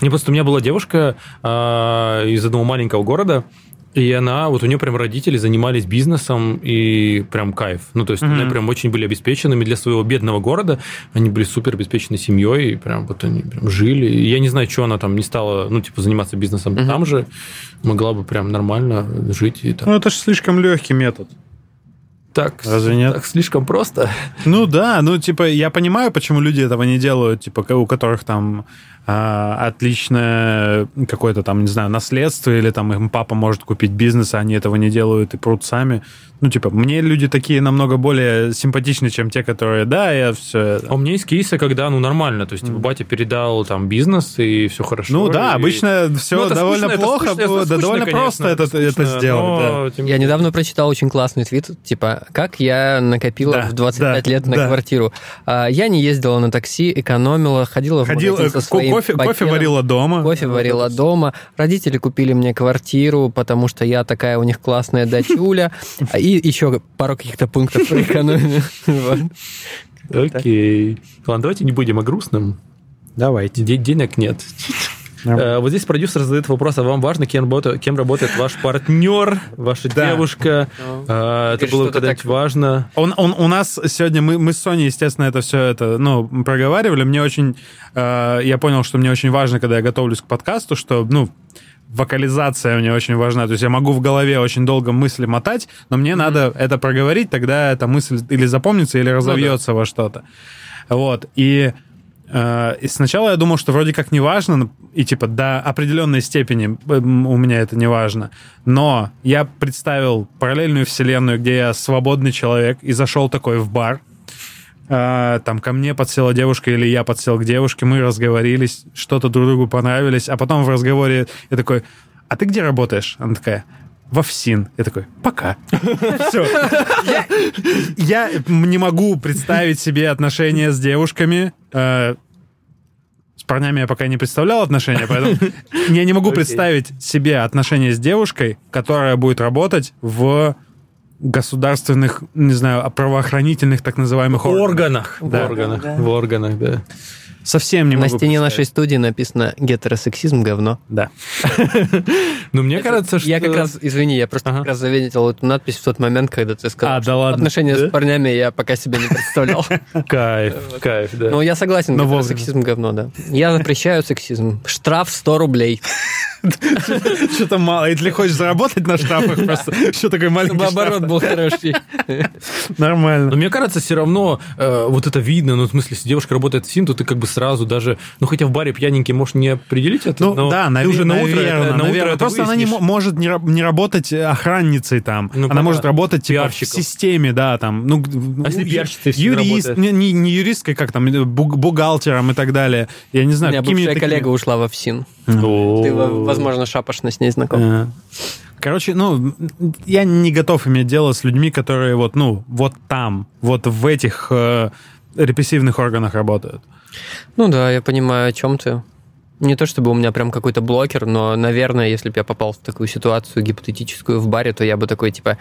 Не просто у меня была девушка а, из одного маленького города, и она, вот у нее прям родители занимались бизнесом, и прям кайф. Ну, то есть, они прям очень были обеспеченными для своего бедного города. Они были супер обеспечены семьей, и прям вот они прям жили. И я не знаю, что она там не стала, ну, типа, заниматься бизнесом Мгм. там же. Могла бы прям нормально жить и так. Ну, это же слишком легкий метод. так, разве нет? так слишком просто. Ну да, ну типа я понимаю, почему люди этого не делают, типа у которых там а, отличное какое-то там, не знаю, наследство или там им папа может купить бизнес, а они этого не делают и прут сами. Ну типа мне люди такие намного более симпатичны, чем те, которые, да, я все... А у меня есть кейсы, когда, ну, нормально. То есть, типа, батя передал там бизнес, и все хорошо. Ну да, и- обычно все Ну, это довольно скучно, это плохо, скучно, это да скучно, довольно конечно, просто это, это скучно, сделать. да. но не Я недавно прочитал очень классный твит, типа, как я накопила Да, в 25 да, лет на да. квартиру. А, Я не ездила на такси, экономила, ходила в Ходил, магазин э, со ко- кофе, кофе пакетом. варила дома. Кофе варила дома. Родители купили мне квартиру, потому что я такая у них классная дачуля. И еще пару каких-то пунктов по экономии. Вот. Окей. Ладно, давайте не будем о грустном. Давайте. Де- денег нет. Э, Вот здесь продюсер задает вопрос, а вам важно, кем работает, кем работает ваш партнер, ваша Да. девушка? Э, Это Теперь было когда-нибудь так- важно? Он, он, у нас сегодня, мы, мы с Соней, естественно, это все это, ну, проговаривали. Мне очень, э, я понял, что мне очень важно, когда я готовлюсь к подкасту, что, ну, вокализация мне очень важна. То есть я могу в голове очень долго мысли мотать, но мне надо это проговорить, тогда эта мысль или запомнится, или разовьется во что-то. Вот. И, э, и сначала я думал, что вроде как не важно, ну, и типа до определенной степени м, у меня это не важно. Но я представил параллельную вселенную, где я свободный человек, и зашел такой в бар. Э, Там ко мне подсела девушка или я подсел к девушке, мы разговорились, что-то друг другу понравились, а потом в разговоре я такой, а ты где работаешь? Она такая, во ФСИН. Я такой, пока. Все. Я не могу представить себе отношения с девушками. Э, С парнями я пока не представлял отношения, поэтому я не могу представить себе отношения с девушкой, которая будет работать в государственных, не знаю, правоохранительных так называемых органах. органах. В Да. органах. В органах, да. Совсем не На могу стене представить. нашей студии написано «Гетеросексизм – говно». Да. Но мне кажется, что... Я как раз, извини, я просто как раз заметил эту надпись в тот момент, когда ты сказал, А, да что ладно. отношения с парнями я пока себе не представлял. Кайф, кайф, да. Ну, я согласен, гетеросексизм – говно, да. Я запрещаю сексизм. Штраф 100 рублей. Что-то мало. Если хочешь заработать на штрафах, просто что такой маленький Чтобы штраф? оборот был хороший. Нормально. Но мне кажется, все равно э, вот это видно, ну, в смысле, если девушка работает в СИН, то ты как бы сразу даже, ну, хотя в баре пьяненький можешь не определить это, Ну но да, ты наве- уже на утро, наверно, это- на утро наверно. это Просто она не выяснишь. мо- может не, не работать охранницей там. Ну, она может работать типа в системе, да, там. Ну, А если пиарщицей юрист, не, не- не юристкой, как там, бухгалтером и так далее. Я не У знаю, меня бывшая такими- коллега ушла во ФСИН. О. Ты, во- возможно, шапошно с ней знаком. Э, Короче, ну, я не готов иметь дело с людьми, которые вот, ну, вот там, вот в этих э, репрессивных органах работают. Ну да, я понимаю, о чем ты. Не то чтобы у меня прям какой-то блокер, но, наверное, если бы я попал в такую ситуацию гипотетическую в баре, то я бы такой, типа.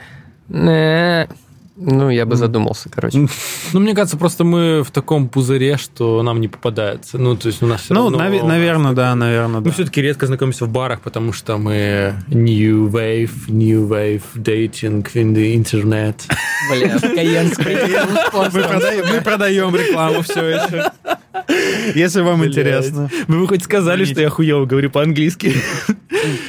Ну, я бы задумался, короче. Ну, мне кажется, просто мы в таком пузыре, что нам не попадается. Ну, то есть у нас все Ну, равно... наве- наверное, да, наверное, да. Мы все-таки редко знакомимся в барах, потому что мы new wave, new wave dating in the internet. Бля, Каенск Мы продаем, мы продаем рекламу все еще. Если вам интересно. Вы бы хоть сказали, что я хуево говорю по-английски.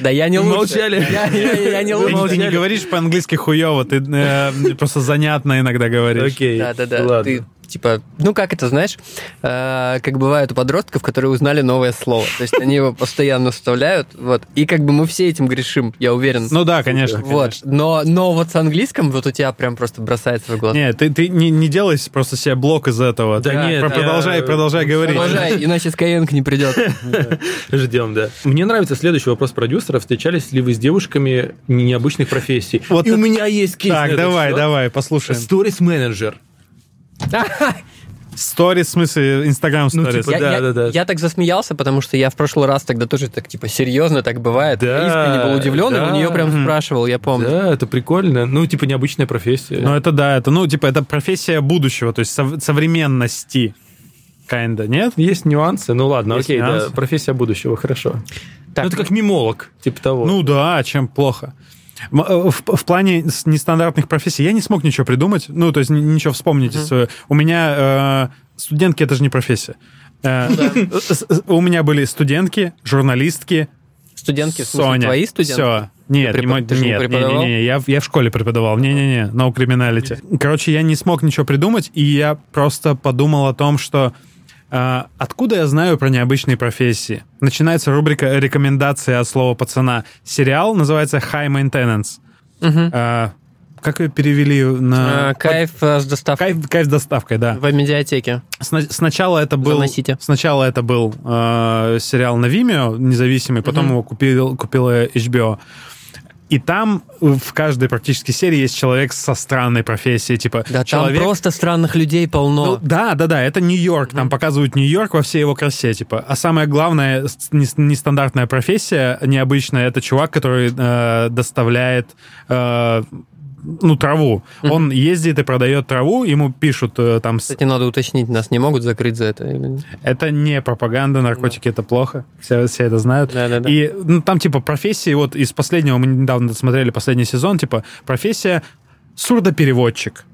Да я не лучше. молчали. Я, я- я не лучше. ты не говоришь по-английски хуево, ты э, просто занятно иногда говоришь. Окей. Да, да, да. Ладно. Ты типа, ну как это, знаешь, э, как бывает у подростков, которые узнали новое слово. То есть они его постоянно вставляют, вот. И как бы мы все этим грешим, я уверен. Ну да, конечно. вот. Но, но вот с английском вот у тебя прям просто бросается в глаз. Не, ты, ты не, не делай просто себе блок из этого. Да Ты нет, про- я- продолжай, продолжай говорить. Продолжай, иначе Skyeng не придет. Ждем, да. Мне нравится следующий вопрос продюсера. Встречались ли вы с девушками необычных профессий? Вот И у меня есть кейс Так, давай, давай, послушаем. Сторис менеджер. Сторис, в смысле, Инстаграм Ну, сторис. типа, Я, Да, я- да, да. я так засмеялся, потому что я в прошлый раз тогда тоже так, типа, серьезно так бывает. Да, я искренне был удивлен, и да. у нее прям спрашивал, я помню. Да, это прикольно. Ну, типа, необычная профессия. Ну, это да, это, ну, типа, это профессия будущего, то есть сов- современности. Kinda, нет? Есть нюансы. Ну ладно, Есть окей, да. нюансы. Профессия будущего, хорошо. Так. Ну, это как мимолог, типа того. Ну да, чем плохо. Э, В, в плане нестандартных профессий я не смог ничего придумать, ну, то есть ни- ничего вспомнить. своего. У меня э, студентки — это же не профессия. Э, с- У меня были студентки, журналистки, Студентки, Соня. твои студенты? Все. Нет, не препод- ты не нет, не, не, не, я, я в школе преподавал. Не-не-не, no criminality. Короче, я не смог ничего придумать, и я просто подумал о том, что откуда я знаю про необычные профессии? Начинается рубрика рекомендации от слова пацана. Сериал называется High Maintenance. Мгм. А, как ее перевели на... А, Кайф э, с доставкой Кайф, кайф с доставкой, да. в медиатеке. Сна- Сначала это был, Заносите. сначала это был э, сериал на Vimeo независимый, потом Мгм. его купил, купила HBO. И там в каждой практически серии есть человек со странной профессией, типа Да человек... там просто странных людей полно. Ну, да, да, да, это Нью-Йорк, там показывают Нью-Йорк во всей его красе, типа. А самое главное, нестандартная профессия, необычная, это чувак, который э, доставляет э, ну, траву. Он ездит и продает траву, ему пишут э, там... Кстати, надо уточнить, нас не могут закрыть за это? или- Это не пропаганда, наркотики это плохо, все, все это знают. Да-да-да. И ну, там типа профессии, вот из последнего, мы недавно смотрели последний сезон, типа профессия сурдопереводчик.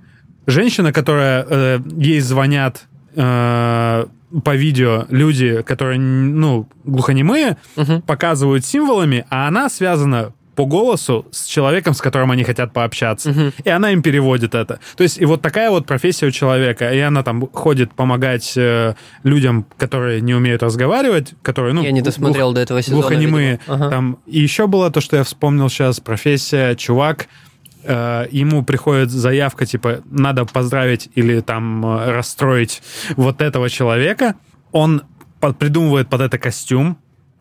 Женщина, которая э, ей звонят э, по видео люди, которые, ну, глухонемые, Мгм. показывают символами, а она связана по голосу с человеком, с которым они хотят пообщаться. Мгм. И она им переводит это. То есть и вот такая вот профессия у человека. И она там ходит помогать э, людям, которые не умеют разговаривать, которые, ну... Я не глух- досмотрел до этого сезона. глухонемые. Ага. Там и еще было то, что я вспомнил сейчас, профессия чувак, э, ему приходит заявка, типа, надо поздравить или там э, расстроить вот этого человека. Он придумывает под это костюм,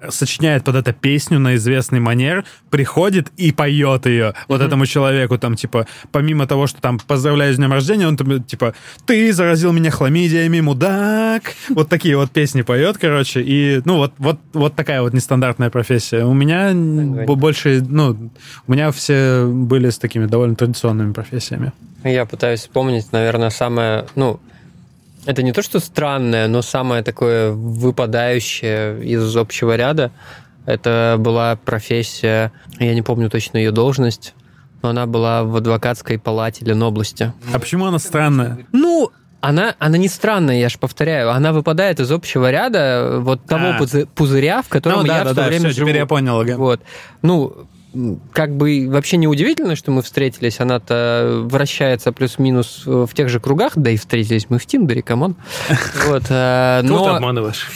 сочиняет под это песню на известный манер, приходит и поет ее вот этому человеку, там, типа, помимо того, что там поздравляю с днем рождения, он там, типа, ты заразил меня хламидиями, мудак, вот такие вот песни поет, короче, и, ну, вот, вот, вот такая вот нестандартная профессия. У меня больше, ну, у меня все были с такими довольно традиционными профессиями. Я пытаюсь вспомнить, наверное, самое, ну, это не то, что странное, но самое такое выпадающее из общего ряда. Это была профессия, я не помню точно ее должность, но она была в адвокатской палате Ленобласти. А почему она странная? Ну, она, она не странная, я же повторяю, она выпадает из общего ряда вот того А. пузы- пузыря, в котором Ну, я да, в да, то да, время все, теперь живу. я понял, ага. Вот. Ну, как бы вообще не удивительно, что мы встретились. Она-то вращается плюс-минус э, в тех же кругах, да и встретились мы в Тиндере, come on. Вот. э, Кого ты Но, обманываешь?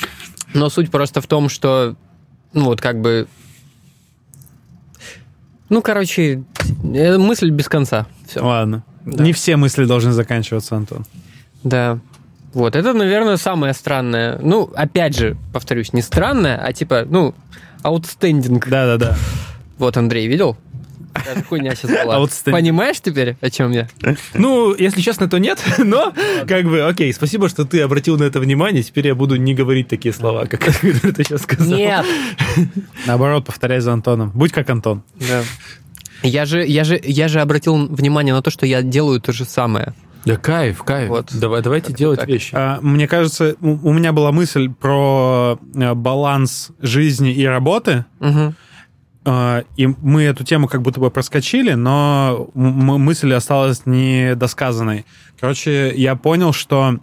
но суть просто в том, что, ну вот как бы... Ну, короче, э, мысль без конца. Все. Ладно. Да. Не все мысли должны заканчиваться, Антон. Да. Вот, это, наверное, самое странное. Ну, опять же, повторюсь, не странное, а типа, ну, аутстендинг. Да-да-да. Вот, Андрей, видел? Какая хуйня сейчас была. Outstanding. Понимаешь теперь, о чем я? Ну, если честно, то нет, но как бы, окей, спасибо, что ты обратил на это внимание, теперь я буду не говорить такие слова, как ты сейчас сказал. Нет. Наоборот, повторяй за Антоном. Будь как Антон. Да. Я же, я, же, я же обратил внимание на то, что я делаю то же самое. Да кайф, кайф. Вот. Давай, давайте Как-то делать так. вещи. А, Мне кажется, у у меня была мысль про э, баланс жизни и работы. Мгм. А, И мы эту тему как будто бы проскочили, но мысль осталась недосказанной. Короче, я понял, что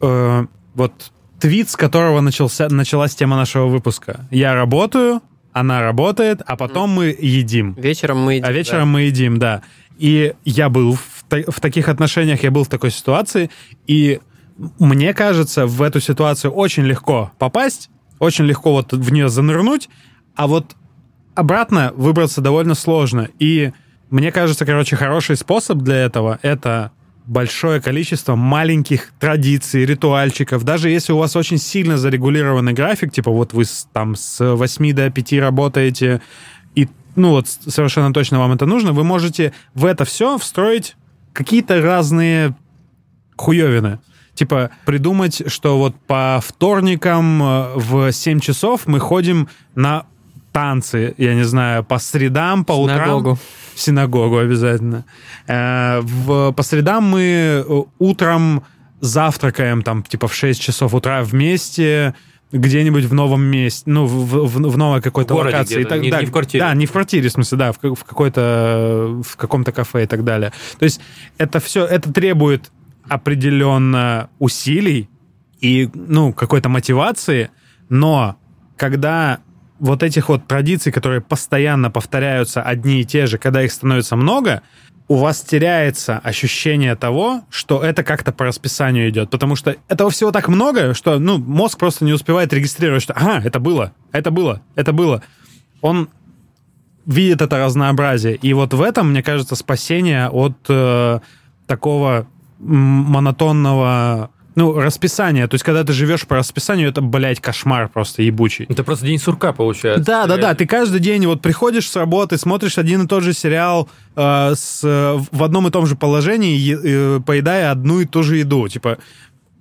э, вот твит, с которого начался, началась тема нашего выпуска. Я работаю, она работает, а потом мы едим. Вечером мы... А вечером мы едим, да. И я был в, та- в таких отношениях, я был в такой ситуации, и мне кажется, в эту ситуацию очень легко попасть, очень легко вот в нее занырнуть, а вот обратно выбраться довольно сложно. И мне кажется, короче, хороший способ для этого — это большое количество маленьких традиций, ритуальчиков. Даже если у вас очень сильно зарегулированный график, типа вот вы там с 8 до 5 работаете, и ну вот совершенно точно вам это нужно, вы можете в это все встроить какие-то разные хуевины. Типа придумать, что вот по вторникам э, в 7 часов мы ходим на танцы, я не знаю, по средам, по утрам. Синагогу. В синагогу обязательно. Э, в, по средам мы э, утром завтракаем там типа в 6 часов утра вместе где-нибудь в новом месте, ну, в, в- в новой какой-то локации. И где-то, не- да, не в квартире. Да, не в квартире, в смысле, да, в, в какой-то, в каком-то кафе и так далее. То есть это все, это требует определенно усилий и, ну, какой-то мотивации, но когда вот этих вот традиций, которые постоянно повторяются одни и те же, когда их становится много, у вас теряется ощущение того, что это как-то по расписанию идет. Потому что этого всего так много, что ну, мозг просто не успевает регистрировать, что ага, это было, это было, это было. Он видит это разнообразие. И вот в этом, мне кажется, спасение от э, такого монотонного ну, расписание. То есть, когда ты живешь по расписанию, это, блядь, кошмар просто ебучий. Это просто день сурка получается. Да, да, да. Ты каждый день вот приходишь с работы, смотришь один и тот же сериал э, с, в одном и том же положении, э, поедая одну и ту же еду. Типа,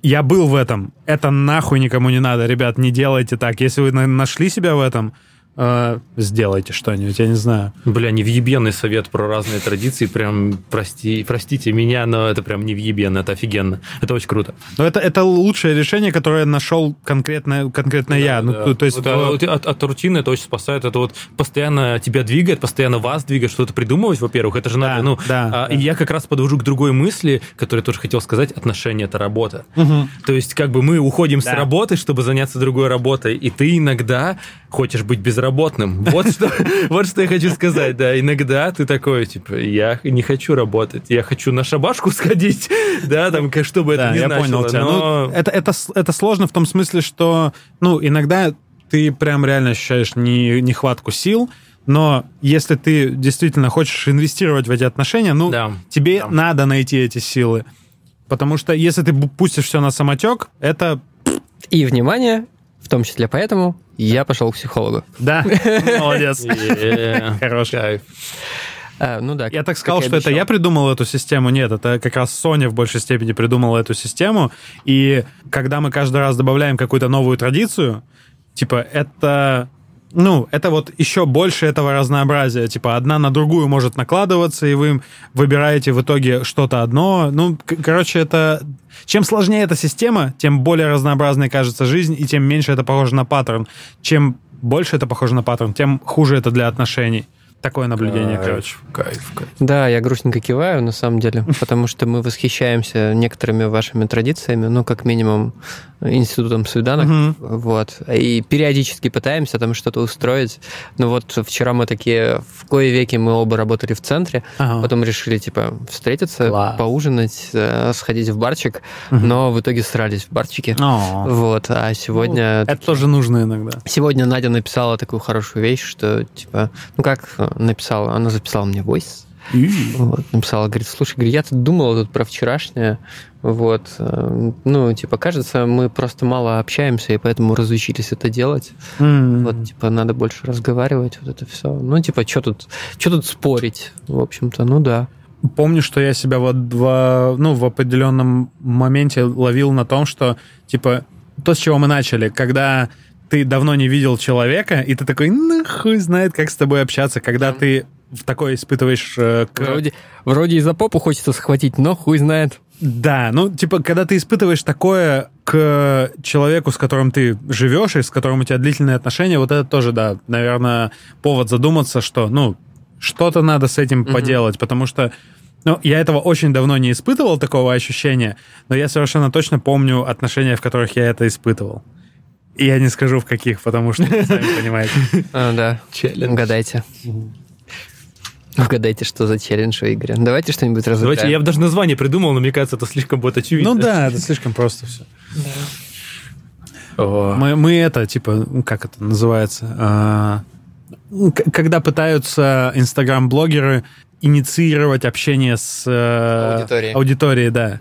я был в этом. Это нахуй никому не надо, ребят, не делайте так. Если вы на- нашли себя в этом, э, сделайте что-нибудь, я не знаю. Бля, невъебенный совет про разные традиции. Прям, прости, простите меня, но это прям невъебенно, это офигенно. Это очень круто. Но это, это лучшее решение, которое нашел конкретно, конкретно я. Ну, Да. то, то есть, Вот, а, вот от, от рутины это очень спасает. Это вот постоянно тебя двигает, постоянно вас двигает, что-то придумывать, во-первых. Это же надо, Да, ну... да, а, да. И я как раз подвожу к другой мысли, которую я тоже хотел сказать. Отношения — это работа. Мгм. То есть как бы мы уходим Да. с работы, чтобы заняться другой работой, и ты иногда хочешь быть безработным. Вот что, вот что я хочу сказать, да. Иногда ты такой, типа, я не хочу работать, я хочу на шабашку сходить, да, там, как- чтобы это Да, не я значило. понял тебя. но- Ну, это, это, это сложно в том смысле, что, ну, иногда ты прям реально ощущаешь не, нехватку сил, но если ты действительно хочешь инвестировать в эти отношения, ну, Да, тебе да. надо найти эти силы. Потому что если ты бу- пустишь все на самотек, это... И, внимание, в том числе поэтому я пошел к психологу. Да, молодец. Е, Хорош. кайф. А, ну да. Я так сказал, что это я придумал эту систему. Нет, это как раз Соня в большей степени придумала эту систему. И когда мы каждый раз добавляем какую-то новую традицию, типа, это... Ну, это вот еще больше этого разнообразия. Типа, одна на другую может накладываться, и вы выбираете в итоге что-то одно. Ну, короче, это... Чем сложнее эта система, тем более разнообразной кажется жизнь, и тем меньше это похоже на паттерн. Чем больше это похоже на паттерн, тем хуже это для отношений. Такое наблюдение, короче. Кайф, кайф. Да, я грустненько киваю, на самом деле, потому что мы восхищаемся некоторыми вашими традициями, ну, как минимум, институтом свиданок, Мгм. вот, и периодически пытаемся там что-то устроить. Ну, вот вчера мы такие, в кое веки мы оба работали в центре, Ага. потом решили, типа, встретиться, Класс. поужинать, э, сходить в барчик, Мгм. но в итоге срались в барчике. О. Вот, а сегодня... Это тоже нужно иногда. Сегодня Надя написала такую хорошую вещь, что, типа, ну как э, написала? Она записала мне voice. Вот, написала, говорит, слушай, говорит, я тут думала тут про вчерашнее, вот, э, ну, типа, кажется, мы просто мало общаемся, и поэтому разучились это делать. М. Вот, типа, надо больше разговаривать, вот это все. Ну, типа, что тут, что тут спорить, в общем-то, ну да. Помню, что я себя вот в, ну, в определенном моменте ловил на том, что, типа, то, с чего мы начали, когда ты давно не видел человека, и ты такой, ну, хуй знает, как с тобой общаться, когда ты в такое испытываешь... э, к- Вроде, вроде и за попу хочется схватить, но хуй знает. Да, ну, типа, когда ты испытываешь такое к человеку, с которым ты живешь и с которым у тебя длительные отношения, вот это тоже, да, наверное, повод задуматься, что, ну, что-то надо с этим Мгм. поделать, потому что, ну, я этого очень давно не испытывал, такого ощущения, но я совершенно точно помню отношения, в которых я это испытывал. И я не скажу, в каких, потому что, сами понимаете. А, да. Челлендж. Угадайте. Угадайте, что за челлендж у Игоря. Давайте что-нибудь разыграем. Давайте, я бы даже название придумал, но мне кажется, это слишком будет очевидно. Ну да, это слишком просто все. О. Мы, мы это, типа, ну, как это называется? А, ну, когда пытаются инстаграм-блогеры инициировать общение с э, Аудиторией. аудиторией, да.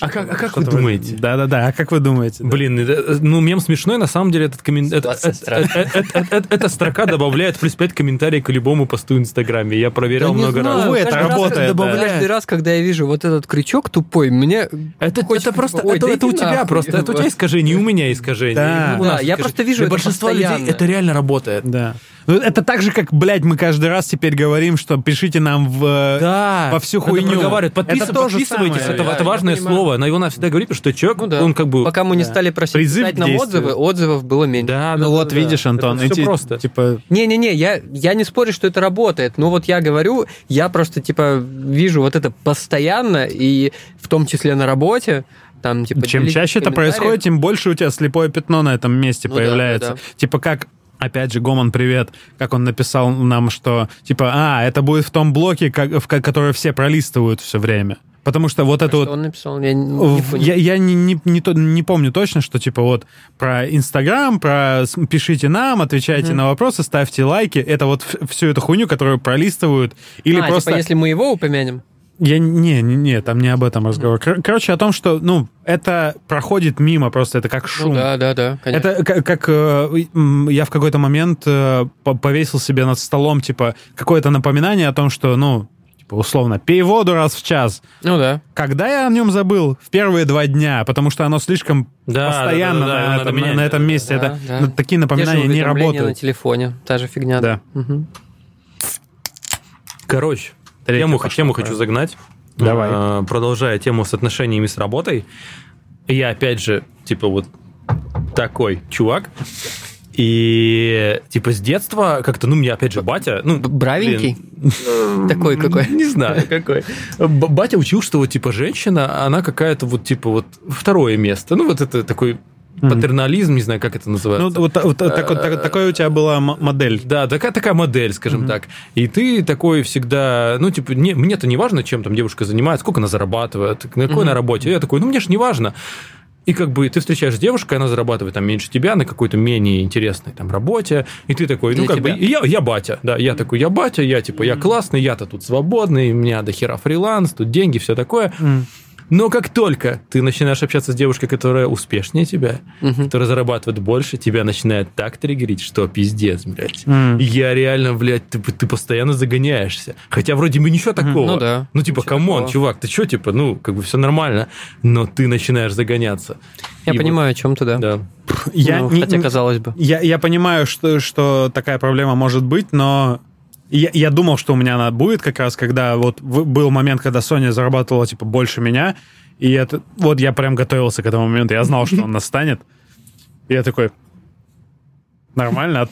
А как, а как вы думаете? Да-да-да, а как вы думаете? да? Блин, это- ну мем смешной, на самом деле этот это- это- это- это- это- Эта строка добавляет плюс 5 комментариев к любому посту в Инстаграме. Я проверял Да много знаю, раз. Это каждый раз, работает, когда- да. Каждый раз, когда я вижу вот этот крючок тупой, мне Это, хочется, это просто, типа, ой, это, да это у тебя просто, это у тебя искажение, у меня искажение. Да. я просто вижу Для большинства людей это реально работает. Да. Ну, это так же, как, блядь, мы каждый раз теперь говорим, что пишите нам в... э, Да, во всю хуйню. Подпис- Это подписывайтесь, самое. это, это важное понимаю. Слово. Но его надо всегда говорить, потому что человек, Ну да. он как бы... Пока мы не Да. стали просить Призыв писать нам отзывы, отзывов было меньше. Да, Ну да, вот да. видишь, Антон, Это эти, просто. типа... Не-не-не, я, я не спорю, что это работает. Но вот я говорю, я просто, типа, вижу вот это постоянно, и в том числе на работе, там, типа... Чем чаще это происходит, тем больше у тебя слепое пятно на этом месте Ну появляется. да, да. Типа как, опять же, Гомон, привет, как он написал нам, что, типа, а, это будет в том блоке, как, в ко- который все пролистывают все время. Потому что вот это Что вот... он написал? Я не. Я, я не, не, не, то- не помню точно, что типа вот про Инстаграм, про пишите нам, отвечайте Мгм. на вопросы, ставьте лайки. Это вот всю эту хуйню, которую пролистывают. Или а, просто... типа, если мы его упомянем? Я не, не, не, там не об этом разговор. Кор- Короче, о том, что, ну, это проходит мимо, просто это как шум. Ну да, да, да, конечно. Это как, как, э, я в какой-то момент э, по- повесил себе над столом, типа, какое-то напоминание о том, что, ну, условно, пей воду раз в час. Ну да. Когда я о нем забыл? В первые два дня, потому что оно слишком Да, постоянно да, да, да, на, надо этом, менять, на этом да, месте. да, это, да. ну, такие напоминания не работают. на телефоне, та же фигня. Да. Мгм. Короче, Третья тему, пошла, тему хочу загнать. Давай. А, Продолжая тему с отношениями с работой. Я, опять же, типа вот такой чувак. И типа с детства как-то, ну, мне опять же батя, ну, Бравенький? блин, Такой какой? Не знаю, какой. Батя учил, что вот типа женщина, она какая-то вот типа вот второе место. Ну, вот это такой патернализм, не знаю, как это Ну, называется. вот, вот так- вот так- такой у тебя была модель. Да, такая, такая модель, скажем так. И ты такой всегда, ну, типа, не, мне-то не важно, чем там девушка занимается, сколько она зарабатывает, на какой она работе. Я такой, ну, мне ж не важно. И как бы ты встречаешь девушку, она зарабатывает там меньше тебя на какой-то менее интересной там работе, и ты такой, ну Для как бы, тебя. и я, я батя, да, я такой, я батя, я типа, я классный, я-то тут свободный, у меня до хера фриланс, тут деньги, все такое. Но как только ты начинаешь общаться с девушкой, которая успешнее тебя, которая зарабатывает больше, тебя начинает так триггерить, что пиздец, блядь. М. Я реально, блядь, ты, ты постоянно загоняешься. Хотя вроде бы ничего такого. Ну да, Ну типа, come on, чувак, ты что, типа, ну, как бы все нормально. Но ты начинаешь загоняться. Я И понимаю, о чем ты, да. вот- да. Я, Ну, не- хотя, казалось бы. я, я понимаю, что, что такая проблема может быть, но я, я думал, что у меня она будет как раз, когда вот был момент, когда Соня зарабатывала типа больше меня, и это вот я прям готовился к этому моменту, я знал, что он настанет. И я такой, нормально,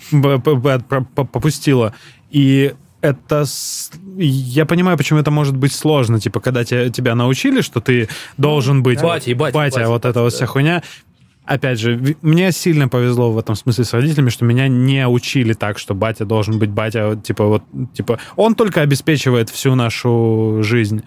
попустила. И это... Я понимаю, почему это может быть сложно. Типа, когда те- тебя научили, что ты должен быть... Батя, батя, батя, батя, вот эта вот вся хуйня. Опять же, мне сильно повезло в этом смысле с родителями, что меня не учили так, что батя должен быть батя. Типа, вот, типа, он только обеспечивает всю нашу жизнь.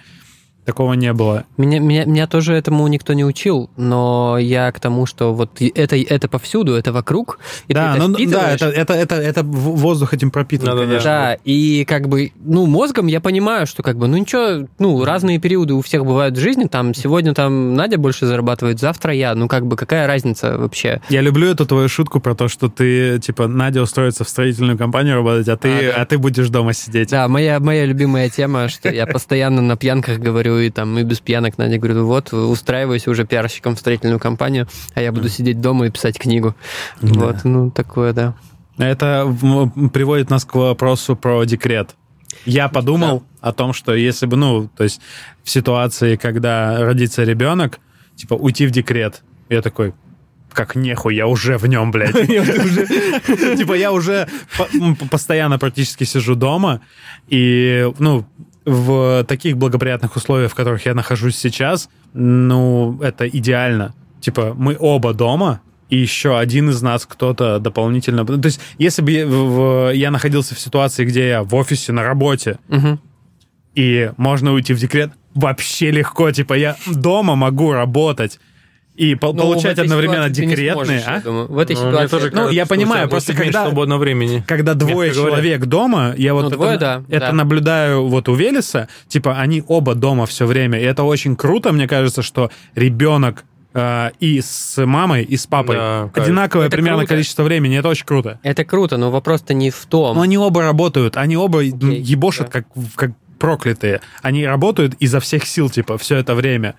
Такого не было. Меня, меня, меня тоже этому никто не учил, но я к тому, что вот это, это повсюду, это вокруг, и да, ты это ну, да, впитываешь. это, это, это, это воздух этим пропитан, Да-да-да. конечно. Да, и как бы, ну, мозгом я понимаю, что как бы, ну ничего, ну, разные периоды у всех бывают в жизни, там, сегодня там Надя больше зарабатывает, завтра я, ну, как бы, какая разница вообще? Я люблю эту твою шутку про то, что ты, типа, Надя устроится в строительную компанию работать, а ты, А, да. а ты будешь дома сидеть. Да, моя, моя любимая тема, что я постоянно на пьянках говорю, и там, и без пьянок Надя говорю, вот, устраиваюсь уже пиарщиком в строительную компанию, а я буду сидеть дома и писать книгу. Вот, ну, такое, да. Это приводит нас к вопросу про декрет. Я подумал о том, что если бы, ну, то есть в ситуации, когда родится ребенок, типа уйти в декрет, я такой, как нехуй, я уже в нем, блядь. Типа я уже постоянно практически сижу дома, и, ну, в таких благоприятных условиях, в которых я нахожусь сейчас, ну, это идеально. Типа мы оба дома, и еще один из нас кто-то дополнительно... То есть, если бы я, в- я находился в ситуации, где я в офисе, на работе, Мгм. и можно уйти в декрет, вообще легко. Типа, я дома могу работать и по- Ну, получать одновременно декретные, сможешь, я а? думаю. В этой Ну, ситуации... тоже Ну, кажется, я понимаю, просто когда- свободного времени. Когда двое Мягко говоря. человек дома, я вот Ну, это, двое, да, это да. наблюдаю вот у Велеса, типа они оба дома все время, и это очень круто, мне кажется, что ребенок э, и с мамой, и с папой Да, одинаковое Это примерно круто. количество времени, это очень круто. Это круто, но вопрос-то не в том. Но они оба работают, они оба Окей, ебошат да. как, как проклятые. Они работают изо всех сил, типа, все это время.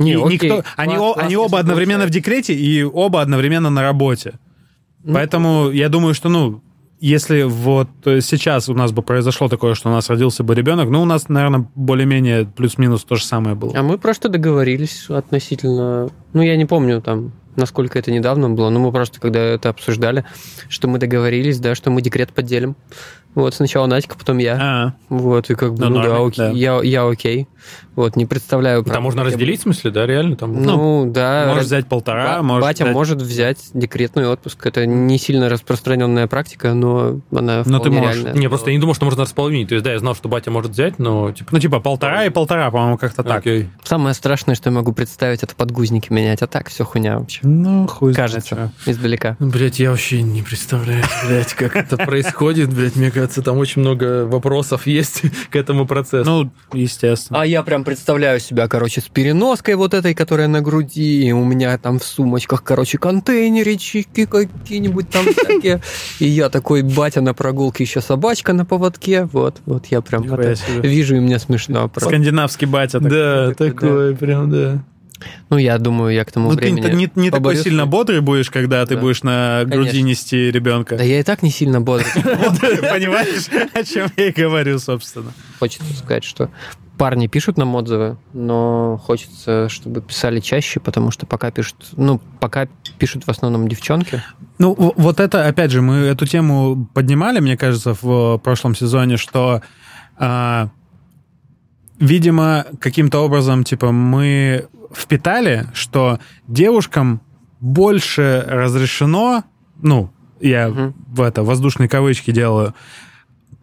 Не, И окей, никто, они, класс, о- класс, они оба одновременно в декрете и оба одновременно на работе. Ну, Поэтому я думаю, что, ну, если вот сейчас у нас бы произошло такое, что у нас родился бы ребенок, ну, у нас, наверное, более-менее плюс-минус то же самое было. А мы просто договорились относительно... Ну, я не помню там, насколько это недавно было, но мы просто, когда это обсуждали, что мы договорились, да, что мы декрет поделим. Вот, сначала Надька, потом я. А, Вот, и как бы, Ну, ну, да, окей, да. Я, я окей. Вот, не представляю... Там можно разделить, в смысле, да, реально? Там... буду- Ну, да. можешь раз- взять полтора, Ба- можешь Батя взять- может взять декретный отпуск. Это не сильно распространенная практика, но она Но ты можешь. реальная. Не, просто я не думал, что можно располовинить. То есть, да, я знал, что батя может взять, но, типа... Ну, типа полтора и полтора, по-моему, как-то так. Окей. Самое страшное, что я могу представить, это подгузники менять. А так все хуйня вообще. Ну, хуй Кажется, чё. издалека. Блять, я вообще не представляю, блять, как это происходит, блять, мне кажется, там очень много вопросов есть к этому процессу. Ну, естественно. А я прям представляю себя, короче, с переноской вот этой, которая на груди, и у меня там в сумочках, короче, контейнерички какие-нибудь там всякие. И я такой батя на прогулке, еще собачка на поводке. Вот, вот я прям вижу, и мне смешно. Скандинавский батя. такой. да, такой, прям, да. Ну, я думаю, я к тому Ну, ты времени... не, не такой сильно бодрый будешь, когда ты Да. будешь на груди Конечно. нести ребенка. Да я и так не сильно бодрый. Понимаешь, о чем я и говорю, собственно. Хочется сказать, что парни пишут нам отзывы, но хочется, чтобы писали чаще, потому что пока пишут, ну, пока пишут в основном девчонки. Ну, вот это, опять же, мы эту тему поднимали, мне кажется, в прошлом сезоне, что, а, видимо, каким-то образом, типа, мы впитали, что девушкам больше разрешено, ну, я Мгм. в это воздушные кавычки делаю,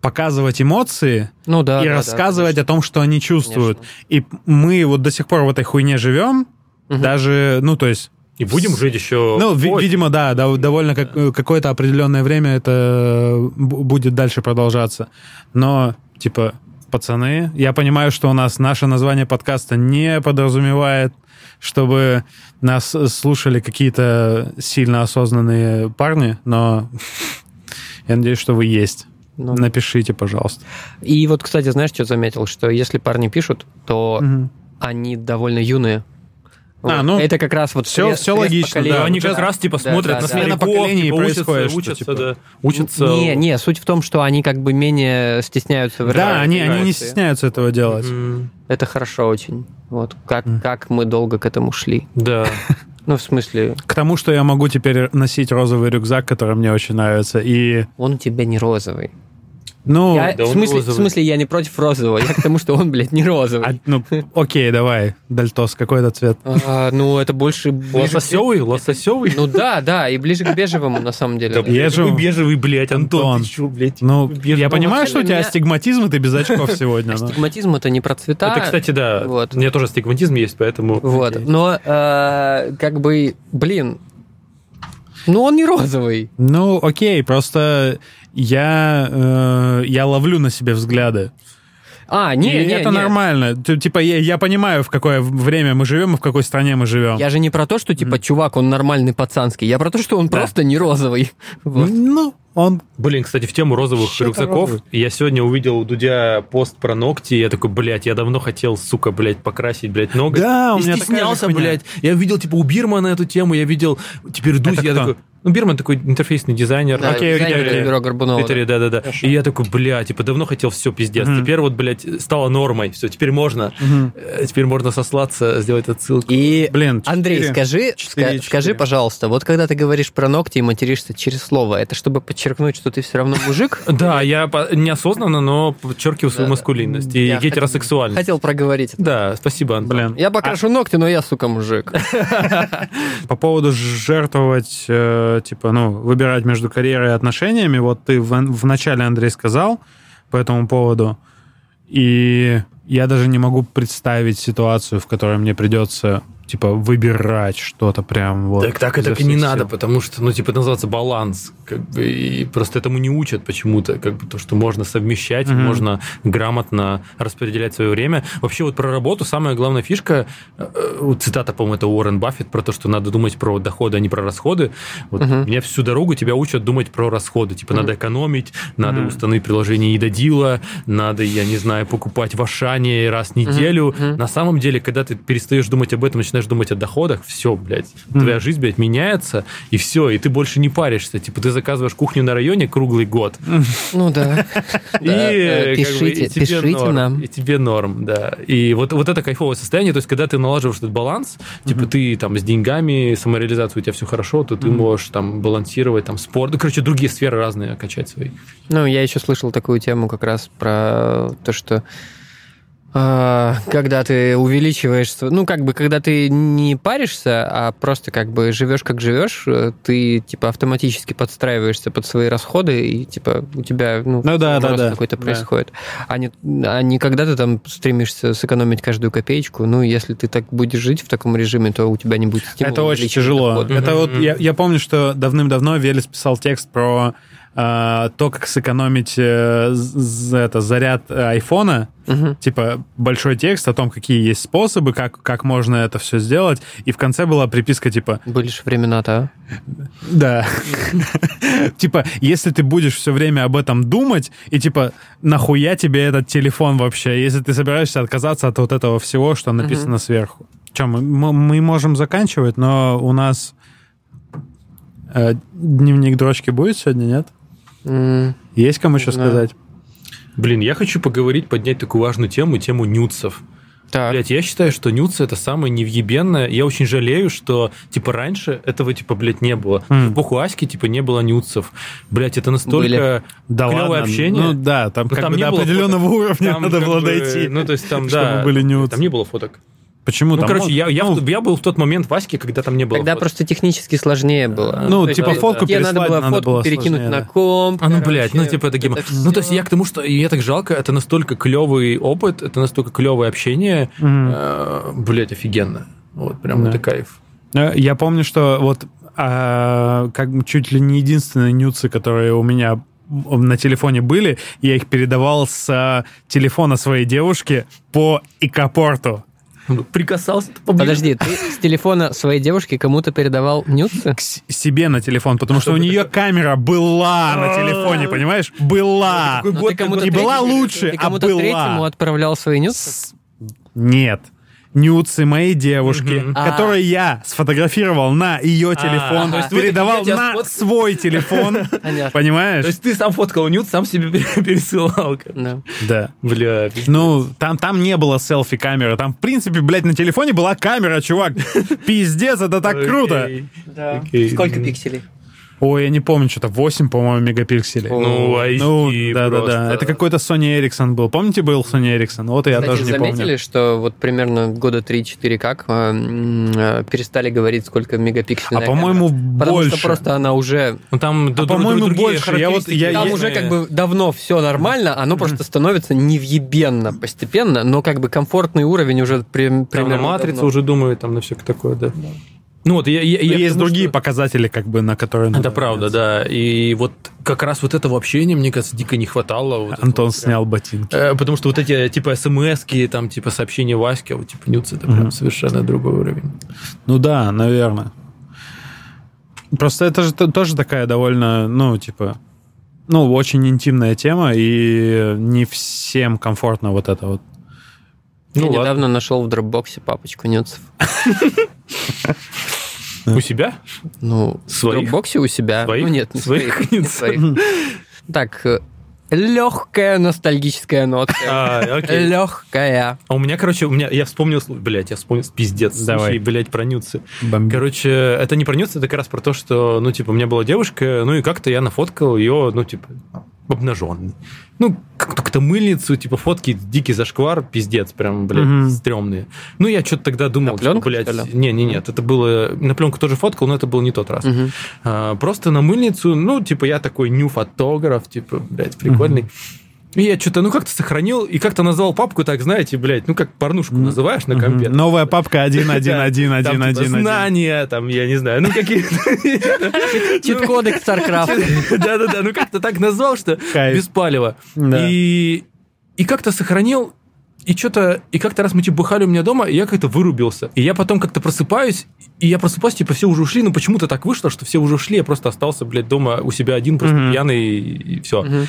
показывать эмоции Ну да. и да, да, рассказывать конечно. о том, что они чувствуют. Конечно. И мы вот до сих пор в этой хуйне живем, Мгм. даже, ну, то есть И будем жить еще... ну, ви- видимо, да, да, довольно как- какое-то определенное время это б- будет дальше продолжаться. Но, типа, пацаны, я понимаю, что у нас наше название подкаста не подразумевает, чтобы нас слушали какие-то сильно осознанные парни, но я надеюсь, что вы есть. Ну, Напишите, пожалуйста. И вот, кстати, знаешь, что заметил? Что если парни пишут, то Мгм. они довольно юные. А, Вот. ну, это как раз вот крест- всё крест логично, да. они как раз типа Да, смотрят да, на да. Смена поколений типа, учатся, происходит, что, учатся, типа, да, учатся. Не, не, суть в том, что они как бы менее стесняются выражать Да, они, они не стесняются этого делать. М, Это хорошо очень. Вот как, Мгм. как мы долго к этому шли. Да. Ну, в смысле, К тому, что я могу теперь носить розовый рюкзак, который мне очень нравится. И, он у тебя не розовый. Ну, Я- да в, смысле, в смысле, я не против розового. Я к тому, что он, блядь, не розовый. а, ну, окей, давай, Дальтос, какой это цвет? А, ну, это больше... Лососевый, лососевый. Ну да, да, и ближе к бежевому, на самом деле. Да, какой бежевый, блядь, Антон, Антон. ты чё, блядь? Ну, бежевый. я понимаю, что у тебя меня- астигматизм, и ты без очков сегодня. Астигматизм это не про цвета. Это, кстати, да. Вот. У меня тоже астигматизм есть, поэтому... Вот. Но э, как бы, блин, ну он не розовый. Ну, окей, просто я, э, я ловлю на себе взгляды. А, не, И не, это не. нормально. Типа, я, я понимаю, в какое время мы живем и в какой стране мы живем. Я же не про то, что типа чувак, он нормальный пацанский. Я про то, что он Да. просто не розовый. Вот. Ну, он... Блин, кстати, в тему розовых Что-то рюкзаков. розовый. Я сегодня увидел у Дудя пост про ногти, и я такой, блядь, я давно хотел, сука, блядь, покрасить, блядь, ноготь. Да, у и меня такая же стеснялся, блядь. Я видел, типа, у Бирмана эту тему, я видел, теперь Дудь, Это я кто? такой... Ну, Бирман такой интерфейсный дизайнер. Да, Окей, дизайнер из бюро Горбунова. Твиттере, да-да-да. И я такой, бля, типа, давно хотел все, пиздец. Мгм. Теперь вот, блядь, стало нормой. Все, теперь можно. Э, Теперь можно сослаться, сделать отсылку. И Блин, Андрей, четыре. скажи, Четыре, ска- четыре. скажи, пожалуйста, вот когда ты говоришь про ногти и материшься через слово, это чтобы подчеркнуть, что ты все равно мужик? Да, я неосознанно, но подчеркиваю свою Да, да. маскулинность и Я гетеросексуальность. Хотел проговорить. Да, спасибо, Антон. Блин. Я покрашу ногти, но я, сука, мужик. По поводу жертвовать, типа, ну, выбирать между карьерой и отношениями, вот ты в, в начале, Андрей, сказал по этому поводу, и я даже не могу представить ситуацию, в которой мне придется, типа, выбирать что-то прям вот. Так, так изо это и не всех надо, сил. потому что, ну, типа, это называется баланс. Как бы, и просто этому не учат почему-то. Как бы то, что можно совмещать, Мгм. можно грамотно распределять свое время. Вообще, вот про работу самая главная фишка, э, э, цитата, по-моему, это Уоррен Баффет, про то, что надо думать про доходы, а не про расходы. Вот Мгм. меня всю дорогу тебя учат думать про расходы. Типа, Мгм. надо экономить, надо Мгм. установить приложение едодила, надо, я не знаю, покупать в Ашане раз в неделю. Мгм. На самом деле, когда ты перестаешь думать об этом, начинаешь думать о доходах, все, блядь, Мгм. твоя жизнь, блядь, меняется, и все, и ты больше не паришься. Типа, ты заказываешь кухню на районе круглый год, Ну да. и, э, бы, и Пишите, пишите нам. И тебе норм, да. И вот, вот это кайфовое состояние, то есть, когда ты налаживаешь этот баланс, типа, ты там с деньгами, самореализацией у тебя все хорошо, то ты можешь там балансировать, там, спорт, ну, короче, другие сферы разные качать свои. Ну, я еще слышал такую тему как раз про то, что когда ты увеличиваешь, ну, как бы, когда ты не паришься, а просто как бы живешь как живешь, э, ты, типа, автоматически подстраиваешься под свои расходы, и, типа, у тебя, ну, Ну да, да, да. какой-то Да. происходит. А, не, а не когда ты там стремишься сэкономить каждую копеечку. Ну, если ты так будешь жить в таком режиме, то у тебя не будет стимула Это очень тяжело. доходы. Это вот Мгм. я, я помню, что давным-давно Велес писал текст про а, то, как сэкономить э, з- это, заряд э, айфона, типа большой текст о том, какие есть способы, как, как можно это все сделать, и в конце была приписка типа Были же времена-то, а? да. Типа, если ты будешь все время об этом думать, и типа, нахуя тебе этот телефон вообще, если ты собираешься отказаться от вот этого всего, что написано сверху. Че, мы, мы- мы можем заканчивать, но у нас э, дневник дрочки будет сегодня, нет? М, Есть кому что сказать? Блин, я хочу поговорить, поднять такую важную тему, тему нюцев. Так. Блять, я считаю, что нюцы это самое невъебенное. Я очень жалею, что, типа, раньше этого, типа, блядь, не было. М. В эпоху Аськи, типа, не было нюцев. Блять, это настолько. Да клевое ладно. общение. Ну да, там Ну, как там бы не до определенного уровня Там надо было бы, дойти. Ну, то есть там, чтобы да. были нюцы. Там не было фоток. Почему Ну, там? короче, я, я, ну, в- я был в тот момент в Аське, когда там не было Тогда фоток. просто технически сложнее было. Ну, То есть типа, тебе- фотку тебе надо было надо фотку было перекинуть сложнее, на комп. А ну, короче, блядь, ну, типа, это это Ну, то есть я к тому, что я так жалко, это настолько клевый опыт, это настолько клевое общение. Мгм. Э, Блядь, офигенно. Вот, прям Да. это кайф. Э, Я помню, что вот а, как чуть ли не единственные нюцы, которые у меня на телефоне были, я их передавал с а, телефона своей девушки по икопорту. Прикасался поближе. Подожди, ты с телефона своей девушки кому-то передавал нюцы? К себе на телефон, потому что у нее камера была на телефоне, понимаешь? Была. Какой Ну, год, ты кому-то Не была лучше, Ты а кому-то была. третьему отправлял свои нюцы? Нет. Нюцы моей девушки. А. которые я сфотографировал на ее телефон, то есть вы передавал на сфоткал? свой телефон. Понимаешь? То есть ты сам фоткал нюд, сам себе пересылал. Да. Да. Бля, Ну, там, там не было селфи-камеры. Там, в принципе, блядь, на телефоне была камера, чувак. Пиздец, это так круто. Сколько пикселей? Ой, я не помню, что-то 8, по-моему, мегапикселей. Ну, HD Ну, да-да-да. просто. Это какой-то Sony Ericsson был. Помните, был Sony Ericsson? Вот и я Кстати, тоже не заметили, помню. что вот примерно года 3-4 как э, э, перестали говорить, сколько мегапикселей А, по-моему, Потому больше. что просто она уже... Ну, там А, по-моему, больше. Я вот- я- Там я- уже как бы давно все нормально, оно просто становится невъебенно постепенно, но как бы комфортный уровень уже при- Там на примерно матрицу давно. уже думаю, там на все такое, да. Ну вот, я, я, я есть потому другие что- показатели, как бы, на которые Это правда, да. И вот как раз вот этого общения, мне кажется, дико не хватало. Вот Антон прям. снял ботинки. Э, Потому что вот эти, типа, смс там, типа, сообщения Васьки, а вот, типа, нюц, это прям совершенно другой уровень. Ну да, наверное. Просто это же тоже такая довольно, ну, типа, ну, очень интимная тема, и не всем комфортно вот это вот. Я Ну, ладно. недавно нашел в дропбоксе папочку нюцев. У себя? Ну, Своих? в дропбоксе у себя. Своих? Ну нет, не Своих не своих. Так, легкая ностальгическая нотка. А. Легкая. А у меня, короче, у меня, я вспомнил, блядь, я вспомнил, пиздец, Давай. слушай, блядь, про нюцы. Бомби. Короче, это не про нюцы, это как раз про то, что, ну, типа, у меня была девушка, ну, и как-то я нафоткал ее, ну, типа, обнаженный. Ну, как-то мыльницу, типа, фотки, дикий зашквар, пиздец, прям, блядь, Мгм. стрёмные. Ну, я что-то тогда думал, На пленку, что, блядь, не, не, нет, это было, на пленку тоже фоткал, но это был не тот раз. Мгм. А, просто на мыльницу, ну, типа, я такой ню-фотограф, типа, блядь, прикольный. И я что-то, ну, как-то сохранил, и как-то назвал папку так, знаете, блядь, ну, как порнушку называешь на компе. Новая папка 1.1.1.1.1.1. Там, типа, знания, там, я не знаю, ну, какие-то... Чит-коды к StarCraft. Да-да-да, ну, как-то так назвал, что без палева. И и как-то сохранил, и что-то, и как-то раз мы типа бухали у меня дома, и я как-то вырубился. И я потом как-то просыпаюсь, и я просыпаюсь, типа, все уже ушли, но почему-то так вышло, что все уже ушли, я просто остался, блядь, дома у себя один, просто Мгм. пьяный, и, все. Мгм.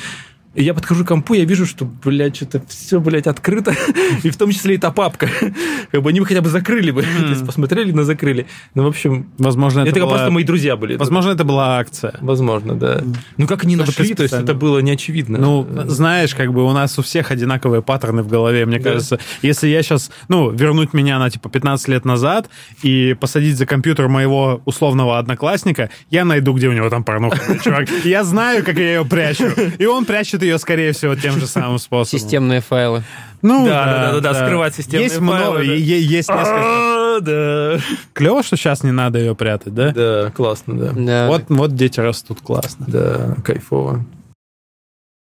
И я подхожу к компу, я вижу, что, блядь, что-то все, блядь, открыто, и в том числе и та папка. Как бы они бы хотя бы закрыли бы, то есть посмотрели, но закрыли. Ну, в общем, Возможно, это это была- просто мои друзья были. Возможно, это была акция. Возможно, да. Ну, как они нашли, то есть это было не очевидно. Ну, знаешь, как бы у нас у всех одинаковые паттерны в голове. Мне кажется, если я сейчас, ну, вернуть меня на, типа, 15 лет назад и посадить за компьютер моего условного одноклассника, я найду, где у него там порнуха, чувак. Я знаю, как я ее прячу. И он прячет ее, скорее всего, тем же самым способом. Системные файлы. Ну, Да, да, да, да, скрывать системные есть файлы, много, да. есть несколько. А, Да. Клево, что сейчас не надо ее прятать, да? Да, классно, да. Да. Вот, вот дети растут классно. Да, кайфово.